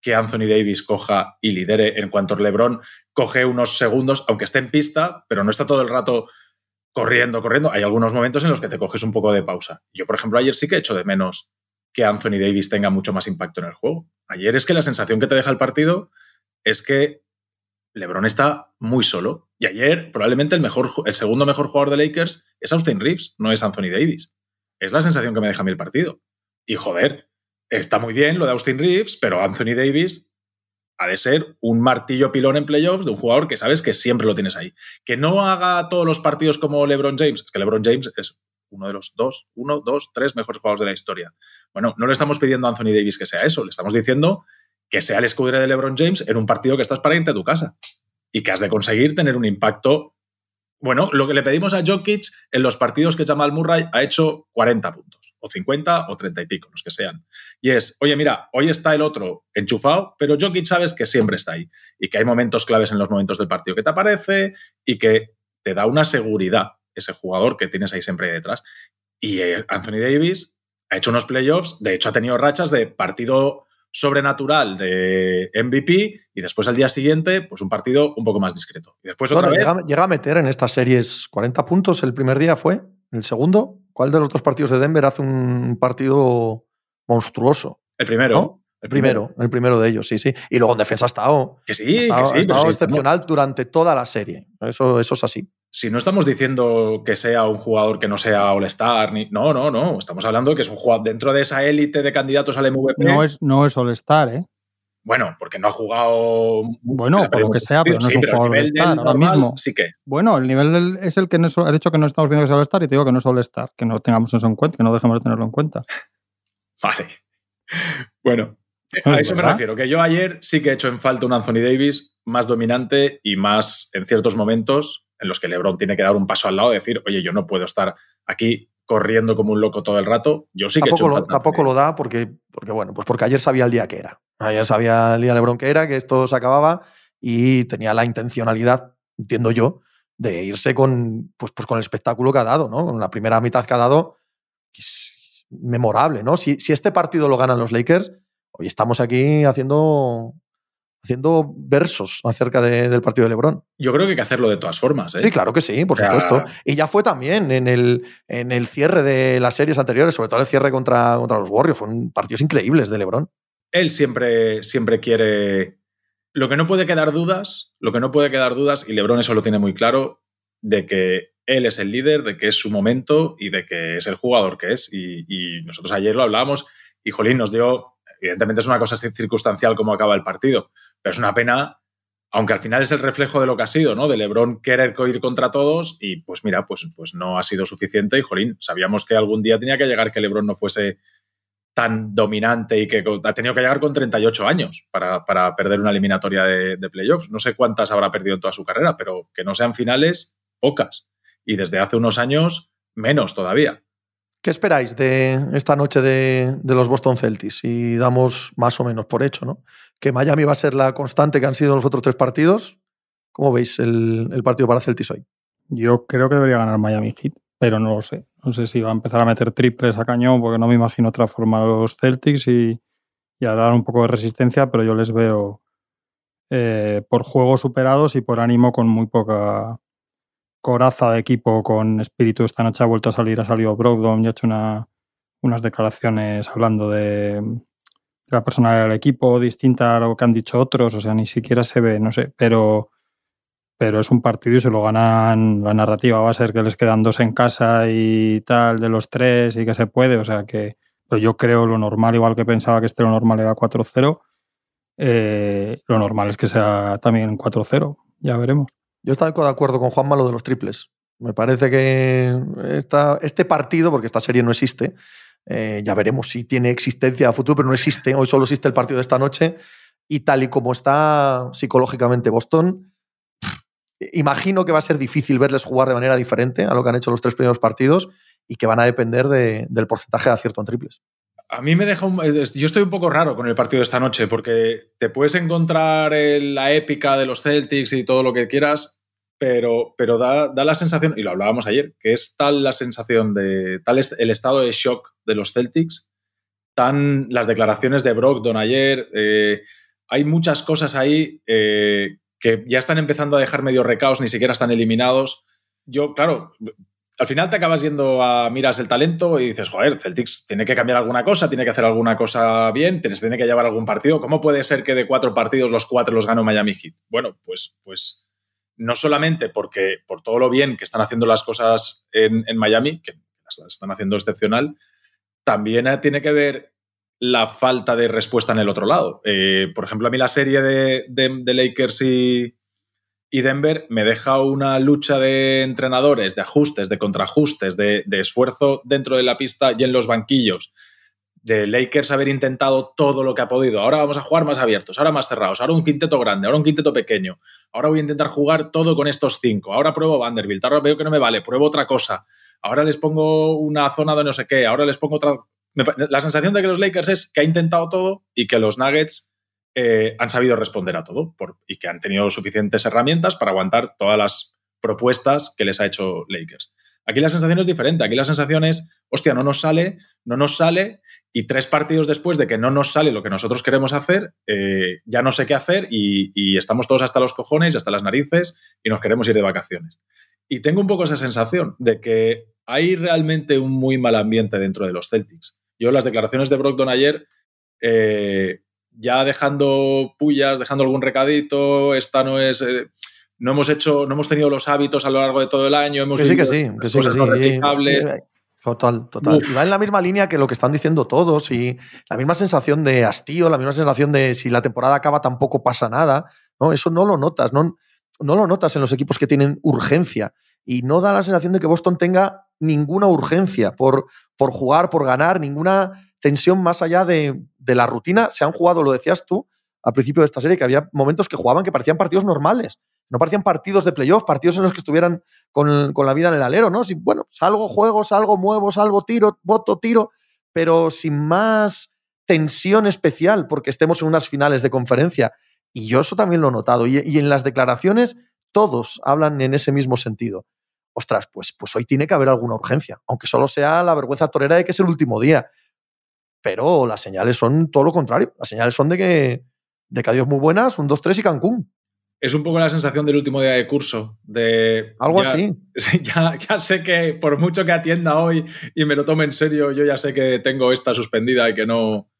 que Anthony Davis coja y lidere en cuanto LeBron coge unos segundos, aunque esté en pista, pero no está todo el rato corriendo, corriendo. Hay algunos momentos en los que te coges un poco de pausa. Yo, por ejemplo, ayer sí que echo de menos que Anthony Davis tenga mucho más impacto en el juego. Ayer es que la sensación que te deja el partido es que LeBron está muy solo. Y ayer probablemente el, mejor, el segundo mejor jugador de Lakers es Austin Reeves, no es Anthony Davis. Es la sensación que me deja a mí el partido. Y joder, está muy bien lo de Austin Reeves, pero Anthony Davis ha de ser un martillo pilón en playoffs de un jugador que sabes que siempre lo tienes ahí. Que no haga todos los partidos como LeBron James, es que LeBron James es uno de los dos, uno, dos, tres mejores jugadores de la historia. Bueno, no le estamos pidiendo a Anthony Davis que sea eso, le estamos diciendo que sea el escudero de LeBron James en un partido que estás para irte a tu casa y que has de conseguir tener un impacto bueno, lo que le pedimos a Jokic en los partidos que Jamal Murray ha hecho 40 puntos, o 50 o 30 y pico, los que sean. Y es, oye, mira, hoy está el otro enchufado, pero Jokic sabes que siempre está ahí y que hay momentos claves en los momentos del partido que te aparece y que te da una seguridad ese jugador que tienes ahí siempre detrás. Y eh, Anthony Davis ha hecho unos playoffs, de hecho ha tenido rachas de partido sobrenatural de MVP y después al día siguiente, pues un partido un poco más discreto. Y después otra llega, llega, a meter en estas series 40 puntos el primer día fue, el segundo. ¿Cuál de los dos partidos de Denver hace un partido monstruoso? El primero. El primero, el primero de ellos, sí, sí. Y luego en defensa ha estado, que sí, ha que estado excepcional durante toda la serie. Eso, eso es así. Si no estamos diciendo que sea un jugador que no sea All-Star, ni... no, no, no. Estamos hablando de que es un jugador dentro de esa élite de candidatos al MVP. No es, no es All-Star, ¿eh? Bueno, porque no ha jugado. Bueno, por lo que sea, pero no es un jugador All-Star ahora mismo. Sí que. Bueno, el nivel es el que no has dicho que no estamos viendo que es All-Star y te digo que no es All-Star, que no tengamos eso en cuenta, que no dejemos de tenerlo en cuenta. Vale. Bueno, a eso me refiero, que yo ayer sí que he hecho en falta un Anthony Davis más dominante y más en ciertos momentos en los que LeBron tiene que dar un paso al lado y decir, oye, yo no puedo estar aquí corriendo como un loco todo el rato. Yo sí que he hecho lo, tampoco lo da porque, porque, bueno, pues porque ayer sabía el día que era. Ayer sabía el día LeBron que era, que esto se acababa y tenía la intencionalidad, entiendo yo, de irse con, pues, pues con el espectáculo que ha dado, ¿no? Con la primera mitad que ha dado, que es memorable, ¿no? Si, si este partido lo ganan los Lakers, Hoy estamos aquí haciendo, haciendo versos acerca del partido de Lebron. Yo creo que hay que hacerlo de todas formas. ¿eh? Sí, claro que sí, por supuesto. Y ya fue también en el, en el cierre de las series anteriores, sobre todo el cierre contra, contra los Warriors. Fueron partidos increíbles de Lebron. Él siempre, siempre quiere. Lo que no puede quedar dudas, lo que no puede quedar dudas, y Lebron eso lo tiene muy claro, de que él es el líder, de que es su momento y de que es el jugador que es. Y, y nosotros ayer lo hablábamos y Jolín nos dio Evidentemente es una cosa circunstancial como acaba el partido, pero es una pena, aunque al final es el reflejo de lo que ha sido, ¿no? De Lebron querer ir contra todos y pues mira, pues, pues no ha sido suficiente y jolín, sabíamos que algún día tenía que llegar que Lebron no fuese tan dominante y que ha tenido que llegar con 38 años para, perder una eliminatoria de, de, playoffs. No sé cuántas habrá perdido en toda su carrera, pero que no sean finales, pocas. Y desde hace unos años, menos todavía. ¿Qué esperáis de esta noche de, los Boston Celtics? Y damos más o menos por hecho, ¿no? Que Miami va a ser la constante que han sido los otros tres partidos. ¿Cómo veis el, partido para Celtics hoy? Yo creo que debería ganar Miami Heat, pero no lo sé. No sé si va a empezar a meter triples a cañón, porque no me imagino transformar a los Celtics y, y dar un poco de resistencia, pero yo les veo eh, por juegos superados y por ánimo con muy poca coraza de equipo con espíritu. Esta noche ha vuelto a salir, ha salido Brogdon y ha hecho unas declaraciones hablando de, la personalidad del equipo distinta a lo que han dicho otros. O sea, ni siquiera se ve, no sé, pero, pero es un partido y se lo ganan. La narrativa va a ser que les quedan dos en casa y tal, de los tres y que se puede. O sea, que pues yo creo lo normal, igual que pensaba que este lo normal era 4-0 eh, lo normal es que sea también 4-0. Ya veremos. Yo estoy de acuerdo con Juan Malo de los triples. Me parece que esta, este partido, porque esta serie no existe, eh, ya veremos si tiene existencia a futuro, pero no existe. Hoy solo existe el partido de esta noche. Y tal y como está psicológicamente Boston, imagino que va a ser difícil verles jugar de manera diferente a lo que han hecho los tres primeros partidos y que van a depender del porcentaje de acierto en triples. A mí me deja Yo estoy un poco raro con el partido de esta noche porque te puedes encontrar la épica de los Celtics y todo lo que quieras, pero, pero da, la sensación, y lo hablábamos ayer, que es tal la sensación de. tal es el estado de shock de los Celtics, tan las declaraciones de Brogdon ayer. Eh, hay muchas cosas ahí eh, que ya están empezando a dejar medio recaos, ni siquiera están eliminados. Yo, claro, al final te acabas yendo a miras el talento y dices, joder, Celtics tiene que cambiar alguna cosa, tiene que hacer alguna cosa bien, tiene que llevar algún partido. ¿Cómo puede ser que de cuatro partidos los cuatro los ganó Miami Heat? Bueno, pues, pues no solamente porque por todo lo bien que están haciendo las cosas en, Miami, que las están haciendo excepcional, también tiene que ver la falta de respuesta en el otro lado. Eh, por ejemplo, a mí la serie de, Lakers y, y Denver me deja una lucha de entrenadores, de ajustes, de contraajustes, de, esfuerzo dentro de la pista y en los banquillos. De Lakers haber intentado todo lo que ha podido. Ahora vamos a jugar más abiertos, ahora más cerrados, ahora un quinteto grande, ahora un quinteto pequeño. Ahora voy a intentar jugar todo con estos cinco. Ahora pruebo Vanderbilt, ahora veo que no me vale, pruebo otra cosa. Ahora les pongo una zona de no sé qué, ahora les pongo otra. La sensación de que los Lakers es que ha intentado todo y que los Nuggets eh, han sabido responder a todo y que han tenido suficientes herramientas para aguantar todas las propuestas que les ha hecho Lakers. Aquí la sensación es diferente. Aquí la sensación es, hostia, no nos sale, no nos sale, y tres partidos después de que no nos sale lo que nosotros queremos hacer, eh, ya no sé qué hacer y, y, estamos todos hasta los cojones y hasta las narices y nos queremos ir de vacaciones. Y tengo un poco esa sensación de que hay realmente un muy mal ambiente dentro de los Celtics. Yo las declaraciones de Brogdon ayer eh, ya dejando pullas, dejando algún recadito, esta no es... Eh, no hemos hecho, no hemos tenido los hábitos a lo largo de todo el año, hemos que sí, que sí, que sí, que sí. Total, total. Y va en la misma línea que lo que están diciendo todos y la misma sensación de hastío, la misma sensación de si la temporada acaba tampoco pasa nada. ¿no? Eso no lo notas, no, no lo notas en los equipos que tienen urgencia y no da la sensación de que Boston tenga ninguna urgencia por, por jugar, por ganar, ninguna tensión más allá de, la rutina. Se han jugado, lo decías tú al principio de esta serie, que había momentos que jugaban que parecían partidos normales. No parecían partidos de playoff, partidos en los que estuvieran con, la vida en el alero, ¿no? Bueno, salgo, juego, salgo, muevo, salgo, tiro, voto, tiro, pero sin más tensión especial porque estemos en unas finales de conferencia. Y yo eso también lo he notado. Y, y en las declaraciones todos hablan en ese mismo sentido. Ostras, pues, pues hoy tiene que haber alguna urgencia, aunque solo sea la vergüenza torera de que es el último día pero las señales son todo lo contrario. Las señales son de que, de que adiós muy buenas, un 2-3 y Cancún. Es un poco la sensación del último día de curso. De, Algo así. Ya, ya, sé que por mucho que atienda hoy y me lo tome en serio, yo ya sé que tengo esta suspendida y que no,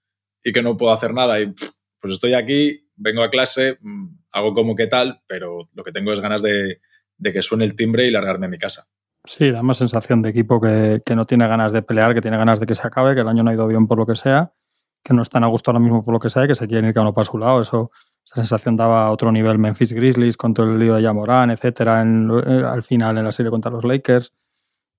y que no puedo hacer nada. Y pues estoy aquí, vengo a clase, mm, hago como que tal, pero lo que tengo es ganas de, de que suene el timbre y largarme a mi casa. Sí, da más sensación de equipo que, no tiene ganas de pelear, que tiene ganas de que se acabe, que el año no ha ido bien por lo que sea, que no están a gusto ahora mismo por lo que sea que se quieren ir cada uno para su lado. Eso, esa sensación daba a otro nivel Memphis Grizzlies con todo el lío de Yamorán, etcétera, eh, al final en la serie contra los Lakers.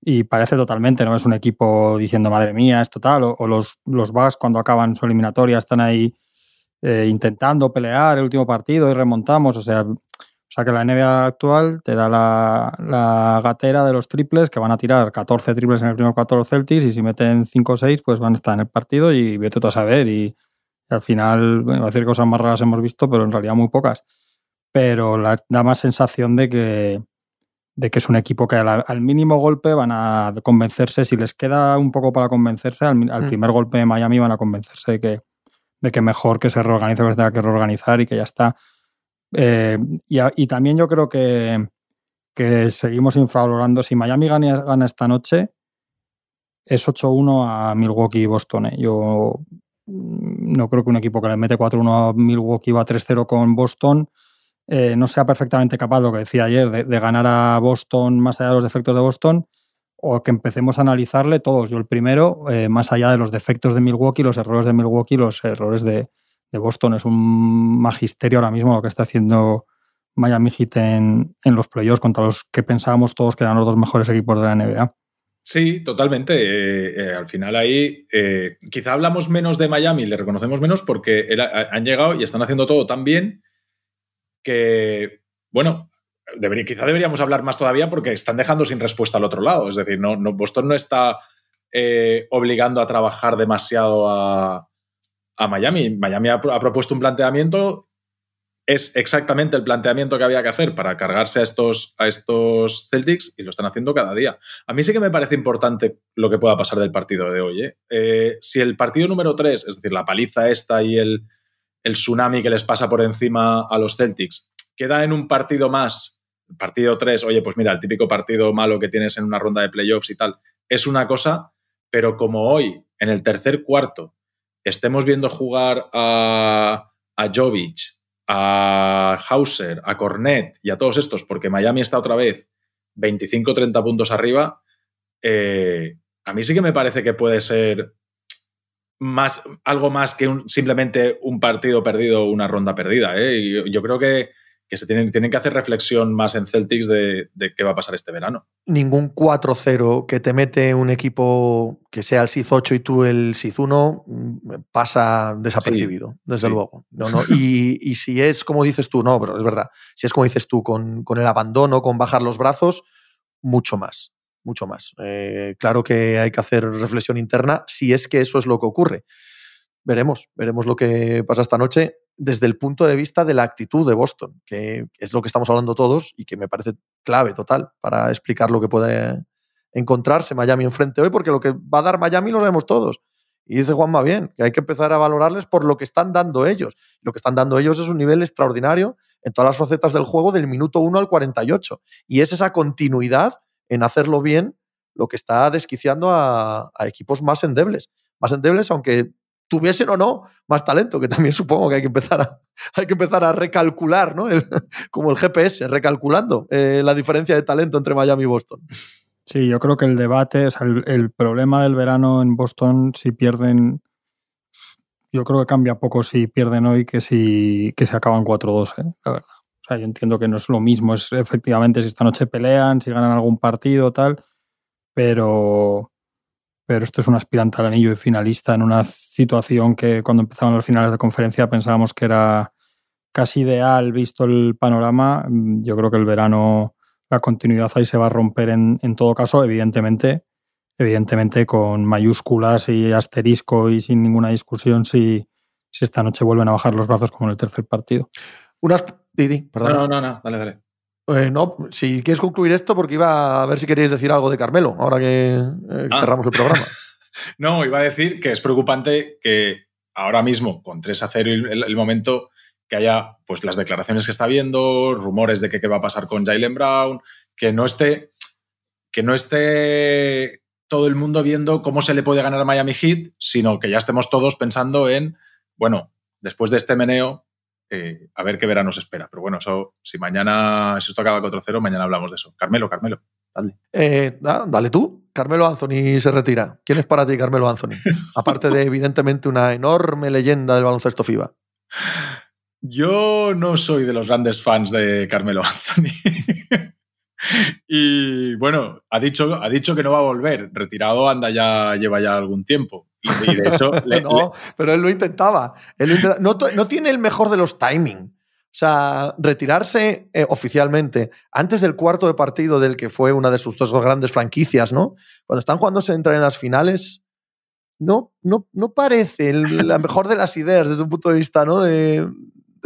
Y parece totalmente, no es un equipo diciendo madre mía, es total. O, los, los Bucks cuando acaban su eliminatoria están ahí eh, intentando pelear el último partido y remontamos. O sea, o sea que la NBA actual te da la, gatera de los triples, que van a tirar 14 triples en el primer cuarto los Celtics, y si meten 5 o 6, pues van a estar en el partido y vete tú a saber. Y, al final, bueno, a decir cosas más raras hemos visto, pero en realidad muy pocas. Pero da más sensación de que, de que es un equipo que al, mínimo golpe van a convencerse, si les queda un poco para convencerse, al, mm. primer golpe de Miami van a convencerse de que, de que mejor que se reorganice que se tenga que reorganizar y que ya está eh, y, también yo creo que, seguimos infravalorando. Si Miami gana, esta noche, es 8-1 a Milwaukee y Boston. ¿eh? Yo no creo que un equipo que le mete 4-1 a Milwaukee va 3-0 con Boston eh, no sea perfectamente capaz, lo que decía ayer, de, ganar a Boston más allá de los defectos de Boston o que empecemos a analizarle todos. Yo el primero, más allá de los defectos de Milwaukee, los errores de Milwaukee, los errores de, de Boston. Es un magisterio ahora mismo lo que está haciendo Miami Heat en, en los playoffs contra los que pensábamos todos que eran los dos mejores equipos de la NBA. Sí, totalmente. Eh, eh, al final ahí eh, quizá hablamos menos de Miami, le reconocemos menos porque han llegado y están haciendo todo tan bien que, bueno, quizá deberíamos hablar más todavía porque están dejando sin respuesta al otro lado. Es decir, no, no Boston no está obligando a trabajar demasiado a, Miami. Miami ha, propuesto un planteamiento es exactamente el planteamiento que había que hacer para cargarse a estos, a estos Celtics y lo están haciendo cada día. A mí sí que me parece importante lo que pueda pasar del partido de hoy. ¿eh? Eh, si el partido número 3, es decir, la paliza esta y el, el tsunami que les pasa por encima a los Celtics, queda en un partido más, partido 3, oye, pues mira, el típico partido malo que tienes en una ronda de playoffs y tal, es una cosa, pero como hoy, en el tercer cuarto, estemos viendo jugar a, a Jovic, a Hauser, a Cornet y a todos estos, porque Miami está otra vez 25-30 puntos arriba, eh, a mí sí que me parece que puede ser más, algo más que simplemente un partido perdido o una ronda perdida. ¿eh? yo creo que que se tienen, tienen que hacer reflexión más en Celtics de, qué va a pasar este verano. Ningún 4-0 que te mete un equipo que sea el SIZ 8 y tú el SIZ 1 mm, pasa desapercibido, desde luego. No, no. Y, si es como dices tú, no, pero es verdad, si es como dices tú, con, con el abandono, con bajar los brazos, mucho más, mucho más. Eh, claro que hay que hacer reflexión interna si es que eso es lo que ocurre. Veremos, veremos lo que pasa esta noche desde el punto de vista de la actitud de Boston, que es lo que estamos hablando todos y que me parece clave total para explicar lo que puede encontrarse Miami enfrente hoy, porque lo que va a dar Miami lo sabemos todos. Y dice Juanma bien, que hay que empezar a valorarles por lo que están dando ellos. Lo que están dando ellos es un nivel extraordinario en todas las facetas del juego del minuto 1 al 48. Y es esa continuidad en hacerlo bien lo que está desquiciando a, a equipos más endebles. Más endebles, aunque tuviesen o no más talento, que también supongo que hay que empezar a, hay que empezar a recalcular, ¿no? como el GPS, recalculando eh, la diferencia de talento entre Miami y Boston. Sí, yo creo que el debate, o sea, el, problema del verano en Boston, si pierden, yo creo que cambia poco si pierden hoy que si que se acaban 4-2, ¿eh? la verdad. O sea, yo entiendo que no es lo mismo, es efectivamente si esta noche pelean, si ganan algún partido, tal, pero pero esto es un aspirante al anillo y finalista en una situación que cuando empezaban los finales de conferencia pensábamos que era casi ideal visto el panorama. Yo creo que el verano, la continuidad ahí se va a romper en, todo caso, evidentemente, evidentemente con mayúsculas y asterisco y sin ninguna discusión si, si esta noche vuelven a bajar los brazos como en el tercer partido. Unas... Didi, perdón. No, no, no, dale, dale. Eh, no, si quieres concluir esto, porque iba a ver si queréis decir algo de Carmelo, ahora que eh, ah. cerramos el programa. no, iba a decir que es preocupante que ahora mismo, con 3 a 0 el, el, momento, que haya pues las declaraciones que está viendo, rumores de que qué va a pasar con Jalen Brown, que no esté, que no esté todo el mundo viendo cómo se le puede ganar a Miami Heat, sino que ya estemos todos pensando en, bueno, después de este meneo, eh, a ver qué verano nos espera. Pero bueno, eso, si mañana, si esto acaba 4-0, mañana hablamos de eso. Carmelo, Carmelo, dale. Eh, dale tú. Carmelo Anthony se retira. ¿Quién es para ti Carmelo Anthony? Aparte de, evidentemente, una enorme leyenda del baloncesto FIBA. Yo no soy de los grandes fans de Carmelo Anthony. Y bueno, ha dicho, ha dicho que no va a volver. Retirado anda ya, lleva ya algún tiempo. Y, de hecho, no, pero él lo intentaba. No, tiene el mejor de los timing. O sea, retirarse eh, oficialmente antes del cuarto de partido del que fue una de sus dos grandes franquicias, ¿no? Cuando están jugando se entran en las finales, no, no, no parece la mejor de las ideas desde un punto de vista, ¿no? De,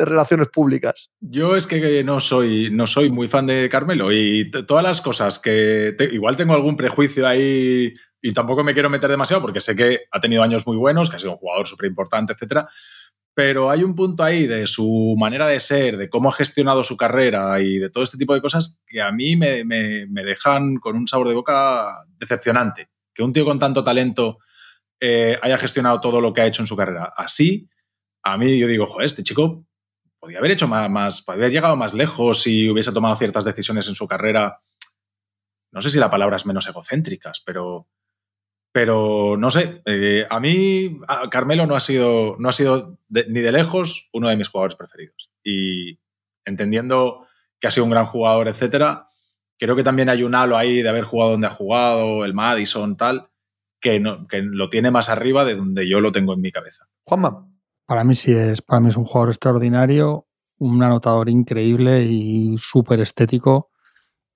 relaciones públicas. Yo es que no soy, no soy muy fan de Carmelo y todas las cosas que igual tengo algún prejuicio ahí y tampoco me quiero meter demasiado porque sé que ha tenido años muy buenos, que ha sido un jugador súper importante, etcétera. Pero hay un punto ahí de su manera de ser, de cómo ha gestionado su carrera y de todo este tipo de cosas que a mí me, dejan con un sabor de boca decepcionante. Que un tío con tanto talento eh, haya gestionado todo lo que ha hecho en su carrera así, a mí yo digo, joder, este chico podía haber hecho más, podía haber llegado más lejos si hubiese tomado ciertas decisiones en su carrera. No sé si la palabra es menos egocéntricas, pero Pero no sé, eh, a mí Carmelo no ha sido, no ha sido ni de lejos uno de mis jugadores preferidos. Y entendiendo que ha sido un gran jugador, etcétera, creo que también hay un halo ahí de haber jugado donde ha jugado, el Madison, tal, que, no, que lo tiene más arriba de donde yo lo tengo en mi cabeza. Juanma. Para mí sí es, para mí es un jugador extraordinario, un anotador increíble y súper estético.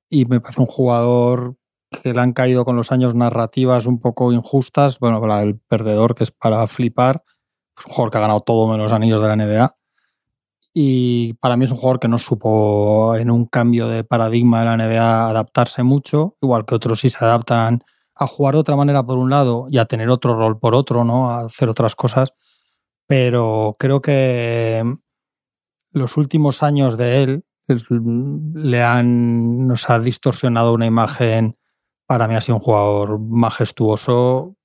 Y me parece un jugador que le han caído con los años narrativas un poco injustas. Bueno, para el perdedor, que es para flipar. Es un jugador que ha ganado todo menos anillos de la NBA. Y para mí es un jugador que no supo en un cambio de paradigma de la NBA adaptarse mucho, igual que otros sí se adaptan a jugar de otra manera por un lado y a tener otro rol por otro, ¿no? A hacer otras cosas. Pero creo que los últimos años de él le han, nos ha distorsionado una imagen. Para mí ha sido un jugador majestuoso,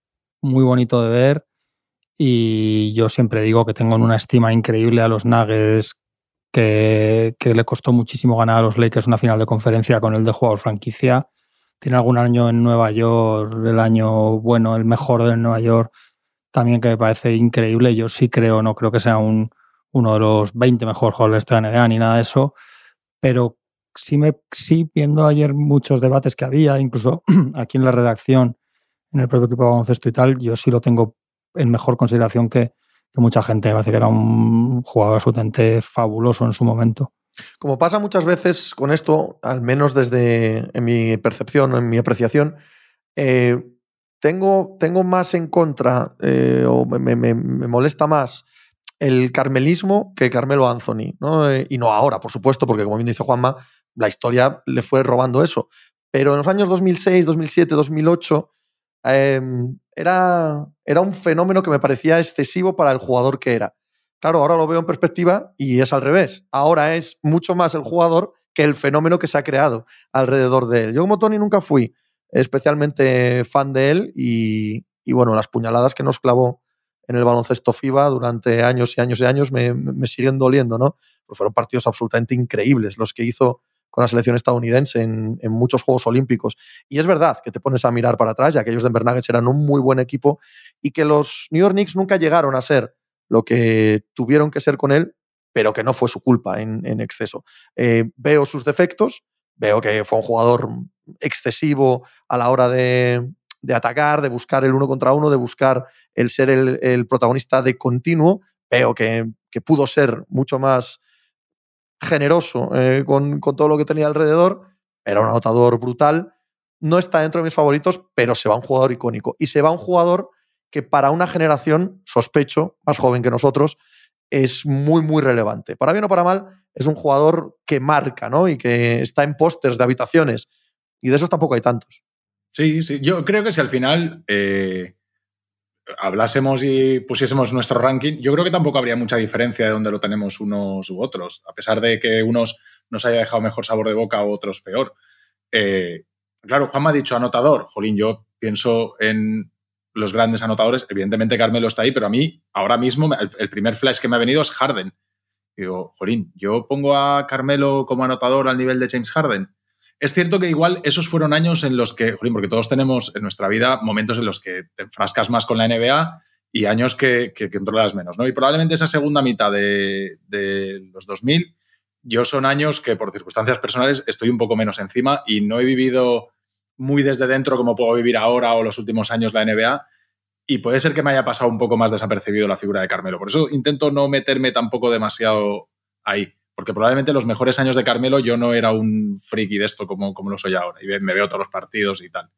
muy bonito de ver. Y yo siempre digo que tengo una estima increíble a los Nuggets, que, que le costó muchísimo ganar a los Lakers una final de conferencia con el de jugador franquicia tiene algún año en Nueva York, el año bueno, el mejor de Nueva York, también que me parece increíble. Yo sí creo, no creo que sea un, uno de los 20 mejores jugadores de la NBA ni nada de eso, pero sí, me, sí viendo ayer muchos debates que había, incluso aquí en la redacción, en el propio equipo de baloncesto y tal, yo sí lo tengo en mejor consideración que, que mucha gente. Me parece que era un jugador absolutamente fabuloso en su momento. Como pasa muchas veces con esto, al menos desde en mi percepción, en mi apreciación, eh, tengo, tengo, más en contra eh, o me, molesta más el carmelismo que Carmelo Anthony. Eh, y no ahora, por supuesto, porque como bien dice Juanma, la historia le fue robando eso. Pero en los años 2006, 2007, 2008, era, era un fenómeno que me parecía excesivo para el jugador que era. Claro, ahora lo veo en perspectiva y es al revés. Ahora es mucho más el jugador que el fenómeno que se ha creado alrededor de él. Yo como Tony nunca fui especialmente fan de él y, bueno, las puñaladas que nos clavó en el baloncesto FIBA durante años y años y años me, siguen doliendo, ¿no? Porque fueron partidos absolutamente increíbles los que hizo con la selección estadounidense en, muchos Juegos Olímpicos. Y es verdad que te pones a mirar para atrás, ya que de Nuggets eran un muy buen equipo y que los New York Knicks nunca llegaron a ser lo que tuvieron que ser con él, pero que no fue su culpa en, exceso. Eh, veo sus defectos, veo que fue un jugador excesivo a la hora de, atacar, de buscar el uno contra uno, de buscar el ser el, protagonista de continuo. Veo que, pudo ser mucho más generoso eh, con, todo lo que tenía alrededor. Era un anotador brutal. No está dentro de mis favoritos, pero se va un jugador icónico. Y se va un jugador que para una generación, sospecho, más joven que nosotros, es muy, muy relevante. Para bien o para mal, es un jugador que marca, ¿no? Y que está en pósters de habitaciones. Y de esos tampoco hay tantos. Sí, sí. Yo creo que si al final eh, hablásemos y pusiésemos nuestro ranking, yo creo que tampoco habría mucha diferencia de dónde lo tenemos unos u otros, a pesar de que unos nos haya dejado mejor sabor de boca u otros peor. Eh, claro, Juan me ha dicho anotador. Jolín, yo pienso en los grandes anotadores. Evidentemente Carmelo está ahí, pero a mí ahora mismo el, primer flash que me ha venido es Harden. digo, Jolín, yo pongo a Carmelo como anotador al nivel de James Harden. Es cierto que igual esos fueron años en los que, porque todos tenemos en nuestra vida momentos en los que te enfrascas más con la NBA y años que, que, controlas menos, ¿no? Y probablemente esa segunda mitad de, de los 2000, yo son años que por circunstancias personales estoy un poco menos encima y no he vivido muy desde dentro como puedo vivir ahora o los últimos años la NBA. Y puede ser que me haya pasado un poco más desapercibido la figura de Carmelo. Por eso intento no meterme tampoco demasiado ahí. Porque probablemente los mejores años de Carmelo yo no era un friki de esto como, como lo soy ahora. Y me veo todos los partidos y tal.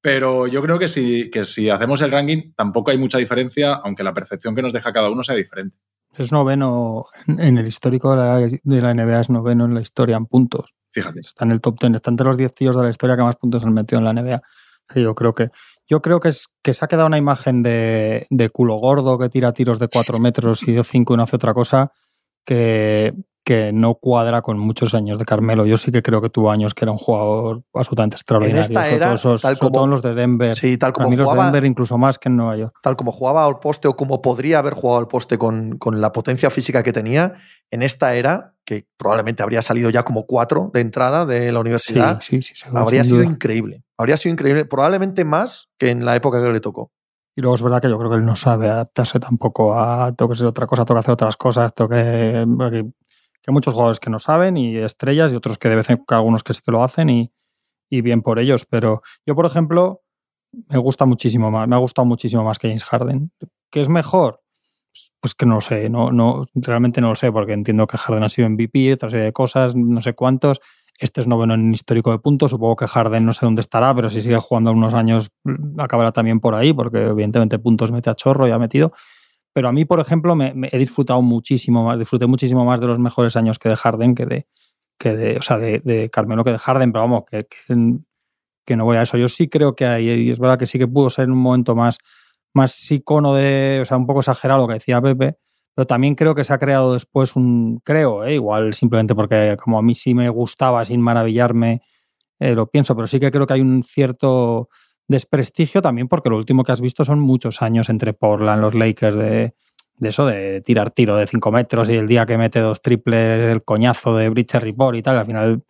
Pero yo creo que si, que si hacemos el ranking tampoco hay mucha diferencia, aunque la percepción que nos deja cada uno sea diferente. Es noveno en el histórico de la, de la NBA, es noveno en la historia en puntos. Fíjate. Está en el top 10, está entre los 10 tíos de la historia que más puntos han metido en la NBA. Yo creo que, yo creo que, es, que se ha quedado una imagen de, de culo gordo que tira tiros de 4 metros y de 5 y no hace otra cosa que, que no cuadra con muchos años de Carmelo. Yo sí que creo que tuvo años que era un jugador absolutamente extraordinario. En esta era, tal como, los de Denver. Sí, tal como jugaba, los de Denver incluso más que en Nueva York. Tal como jugaba al poste o como podría haber jugado al poste con, con la potencia física que tenía, en esta era, que probablemente habría salido ya como cuatro de entrada de la universidad, habría sido increíble. Habría sido increíble, probablemente más que en la época que le tocó. Y luego es verdad que yo creo que él no sabe adaptarse tampoco a tengo que ser otra cosa, tengo que hacer otras cosas, tengo que, que, muchos jugadores que no saben y estrellas y otros que de vez en cuando algunos que sí que lo hacen y, y bien por ellos. Pero yo, por ejemplo, me gusta muchísimo más, me ha gustado muchísimo más que James Harden. ¿Qué es mejor? Pues que no lo sé, no, no, realmente no lo sé, porque entiendo que Harden ha sido MVP, otra serie de cosas, no sé cuántos. Este es noveno en histórico de puntos. Supongo que Harden no sé dónde estará, pero si sigue jugando unos años mm, acabará también por ahí, porque evidentemente puntos mete a chorro y ha metido. Pero a mí, por ejemplo, me, he disfrutado muchísimo más, disfruté muchísimo más de los mejores años que de Harden que de, que de, o sea, de, Carmelo que de Harden, pero vamos, que, que, que, no voy a eso. Yo sí creo que hay, y es verdad que sí que pudo ser en un momento más, más icono de, o sea, un poco exagerado lo que decía Pepe, pero también creo que se ha creado después un, creo, ¿eh? igual simplemente porque como a mí sí me gustaba sin maravillarme, eh, lo pienso, pero sí que creo que hay un cierto desprestigio también porque lo último que has visto son muchos años entre Portland, los Lakers, de, de eso, de tirar tiro de 5 metros y el día que mete dos triples, el coñazo de Bridger Report y tal, al final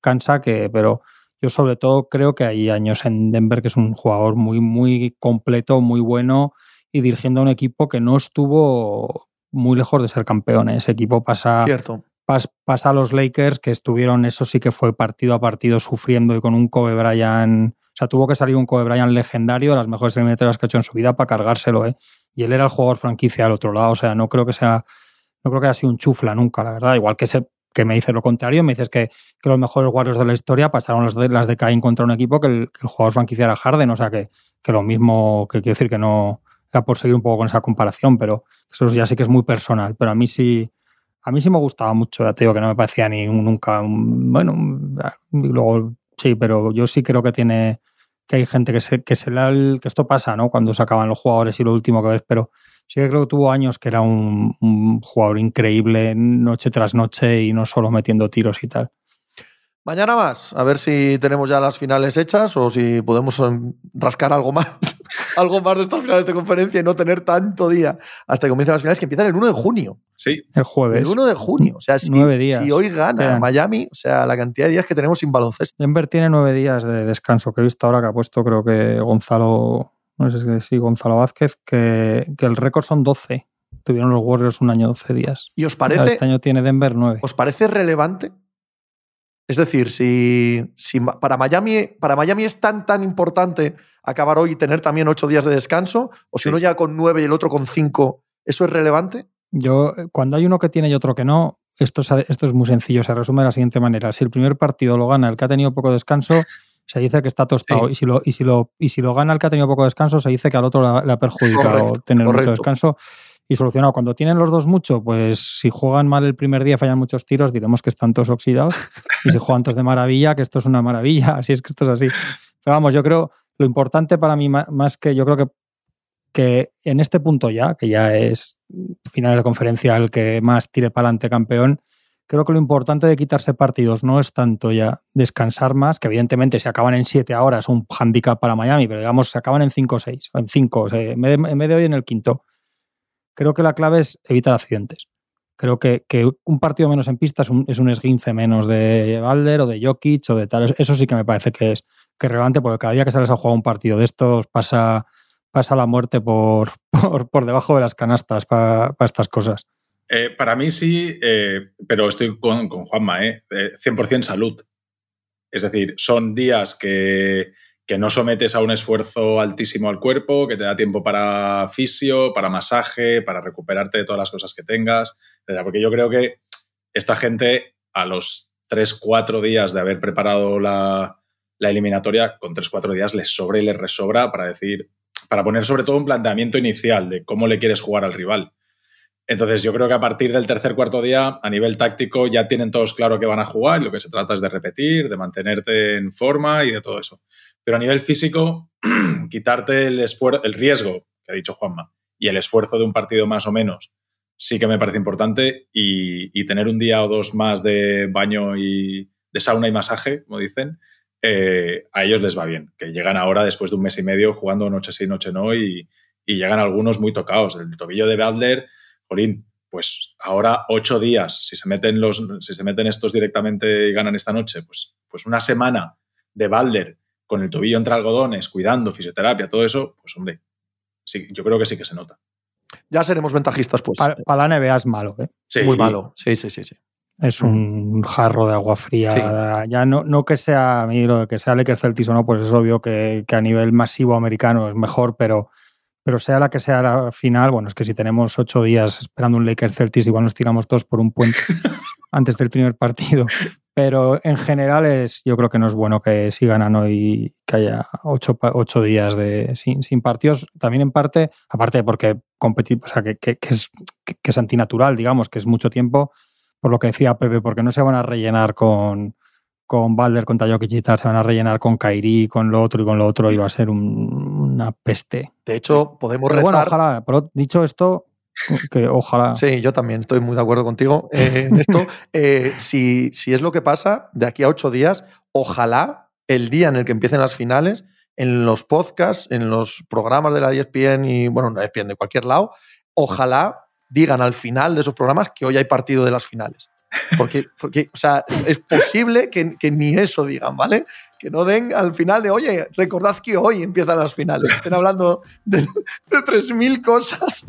cansa que, pero yo sobre todo creo que hay años en Denver que es un jugador muy, muy completo, muy bueno y dirigiendo a un equipo que no estuvo muy lejos de ser campeón. Ese equipo pasa, Cierto. pas, pasa a los Lakers, que estuvieron, eso sí que fue partido a partido sufriendo y con un Kobe Bryant. O sea, tuvo que salir un Kobe Bryant legendario, las mejores eliminatorias que ha hecho en su vida, para cargárselo, ¿eh? Y él era el jugador franquicia al otro lado. O sea, no creo que sea. No creo que haya sido un chufla nunca, la verdad. Igual que se, que me dices lo contrario, me dices que, que, los mejores Warriors de la historia pasaron las de, las de Caín contra un equipo que el, jugador franquicia era Harden. O sea, que, que lo mismo, que quiero decir que no era por seguir un poco con esa comparación, pero eso ya sí que es muy personal. Pero a mí sí, a mí sí me gustaba mucho, ya te que no me parecía ni un, nunca, un, bueno, luego sí, pero yo sí creo que tiene, que hay gente que se, que se la, que esto pasa, ¿no? Cuando se acaban los jugadores y lo último que ves, pero sí que creo que tuvo años que era un, un jugador increíble noche tras noche y no solo metiendo tiros y tal. Mañana más, a ver si tenemos ya las finales hechas o si podemos em, rascar algo más, algo más de estas finales de conferencia y no tener tanto día hasta que comiencen las finales que empiezan el 1 de junio. Sí. El jueves. El 1 de junio. O sea, si, nueve días. si hoy gana. Miami, o sea, la cantidad de días que tenemos sin baloncesto. Denver tiene nueve días de descanso, que he visto ahora que ha puesto, creo que Gonzalo, no sé si Gonzalo Vázquez, que, que el récord son 12. Tuvieron los Warriors un año 12 días. ¿Y os parece, Este año tiene Denver 9. ¿os parece relevante? Es decir, si, para, Miami, para Miami es tan, tan importante acabar hoy y tener también ocho días de descanso, o si Sí. uno ya con nueve y el otro con cinco, ¿eso es relevante? Yo, eh, cuando hay uno que tiene y otro que no, esto es, esto es muy sencillo. Se resume de la siguiente manera. Si el primer partido lo gana el que ha tenido poco descanso, se dice que está tostado. Sí. Y, si lo, y, si lo, y si lo gana el que ha tenido poco descanso, se dice que al otro le ha, le ha perjudicado Correcto, tener correcto. mucho descanso. Y solucionado. Cuando tienen los dos mucho, pues si juegan mal el primer día, fallan muchos tiros, diremos que están todos oxidados. Y si juegan todos de maravilla, que esto es una maravilla. Así es que esto es así. Pero vamos, yo creo, lo importante para mí, más que yo creo que, que en este punto ya, que ya es final de conferencia el que más tire para adelante campeón, creo que lo importante de quitarse partidos no es tanto ya descansar más, que evidentemente si acaban en 7 ahora es un handicap para Miami, pero digamos se acaban en 5 o 6, o en 5, en vez de- en vez de hoy en el quinto. Creo que la clave es evitar accidentes. Creo que, que un partido menos en pista es un, es un esguince menos de Balder o de Jokic o de tal. Eso sí que me parece que es, que relevante porque cada día que sales a jugar un partido de estos pasa, pasa la muerte por, por, por debajo de las canastas para estas cosas. Eh, para mí sí, eh, pero estoy con, con Juanma, ¿eh? Eh, 100% salud. Es decir, son días que, que no sometes a un esfuerzo altísimo al cuerpo, que te da tiempo para fisio, para masaje, para recuperarte de todas las cosas que tengas. Porque yo creo que esta gente a los 3, 4 días de haber preparado la, la eliminatoria, con 3, 4 días les sobra y les resobra para decir, para poner sobre todo un planteamiento inicial de cómo le quieres jugar al rival. Entonces yo creo que a partir del tercer cuarto día, a nivel táctico, ya tienen todos claro que van a jugar y lo que se trata es de repetir, de mantenerte en forma y de todo eso. Pero a nivel físico, quitarte el, el riesgo, que ha dicho Juanma, y el esfuerzo de un partido más o menos, sí que me parece importante y, tener un día o dos más de baño y de sauna y masaje, como dicen, eh, a ellos les va bien, que llegan ahora después de un mes y medio jugando noche sí, noche no y, y llegan algunos muy tocados. El tobillo de Butler, Jolín, pues ahora ocho días, si se meten los, si se meten estos directamente y ganan esta noche, pues, pues una semana de Balder con el tobillo entre algodones, cuidando, fisioterapia, todo eso, pues hombre, sí, yo creo que sí que se nota. Ya seremos ventajistas, pues. Para, para la NBA es malo, ¿eh? Sí, Muy malo. Sí, sí, sí, sí. Es un jarro de agua fría. Sí. Ya no, no que sea, a mí lo de que sea Lakers Celtics o no, pues es obvio que, que a nivel masivo americano es mejor, pero, pero sea la que sea la final, bueno, es que si tenemos ocho días esperando un Lakers Celtics, igual nos tiramos todos por un puente antes del primer partido. Pero en general es, yo creo que no es bueno que si ganan hoy que haya ocho, ocho días de, sin, sin partidos. También en parte, aparte porque competir, o sea, que, que- que es, que, es antinatural, digamos, que es mucho tiempo, por lo que decía Pepe, porque no se van a rellenar con, con Balder, con Tajokic y tal, se van a rellenar con Kairi, con lo otro y con lo otro, y va a ser un- una peste. De hecho, podemos Pero bueno, rezar. ojalá, pero dicho esto, que ojalá. Sí, yo también estoy muy de acuerdo contigo eh, en esto. Eh, si, si es lo que pasa, de aquí a ocho días, ojalá el día en el que empiecen las finales, en los podcasts, en los programas de la ESPN y, bueno, no ESPN de cualquier lado, ojalá digan al final de esos programas que hoy hay partido de las finales. Porque, porque o sea, es posible que, que ni eso digan, ¿vale? Que no den al final de, oye, recordad que hoy empiezan las finales. Estén hablando de, de 3.000 cosas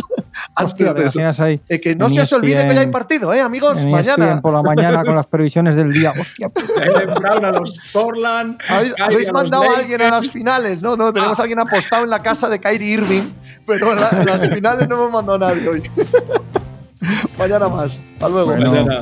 antes Hostia, ¿te de eso. imaginas ahí? Eh, que no se os olvide que ya hay partido, ¿eh, amigos? Mañana. ESPN por la mañana con las previsiones del día. Hostia, a los Portland. ¿Habéis, habéis a los mandado a alguien a las finales? No, no, tenemos Ah. a alguien apostado en la casa de Kyrie Irving, pero en, la- en las finales no hemos mandado a nadie hoy. Mañana más. Hasta luego. Bueno.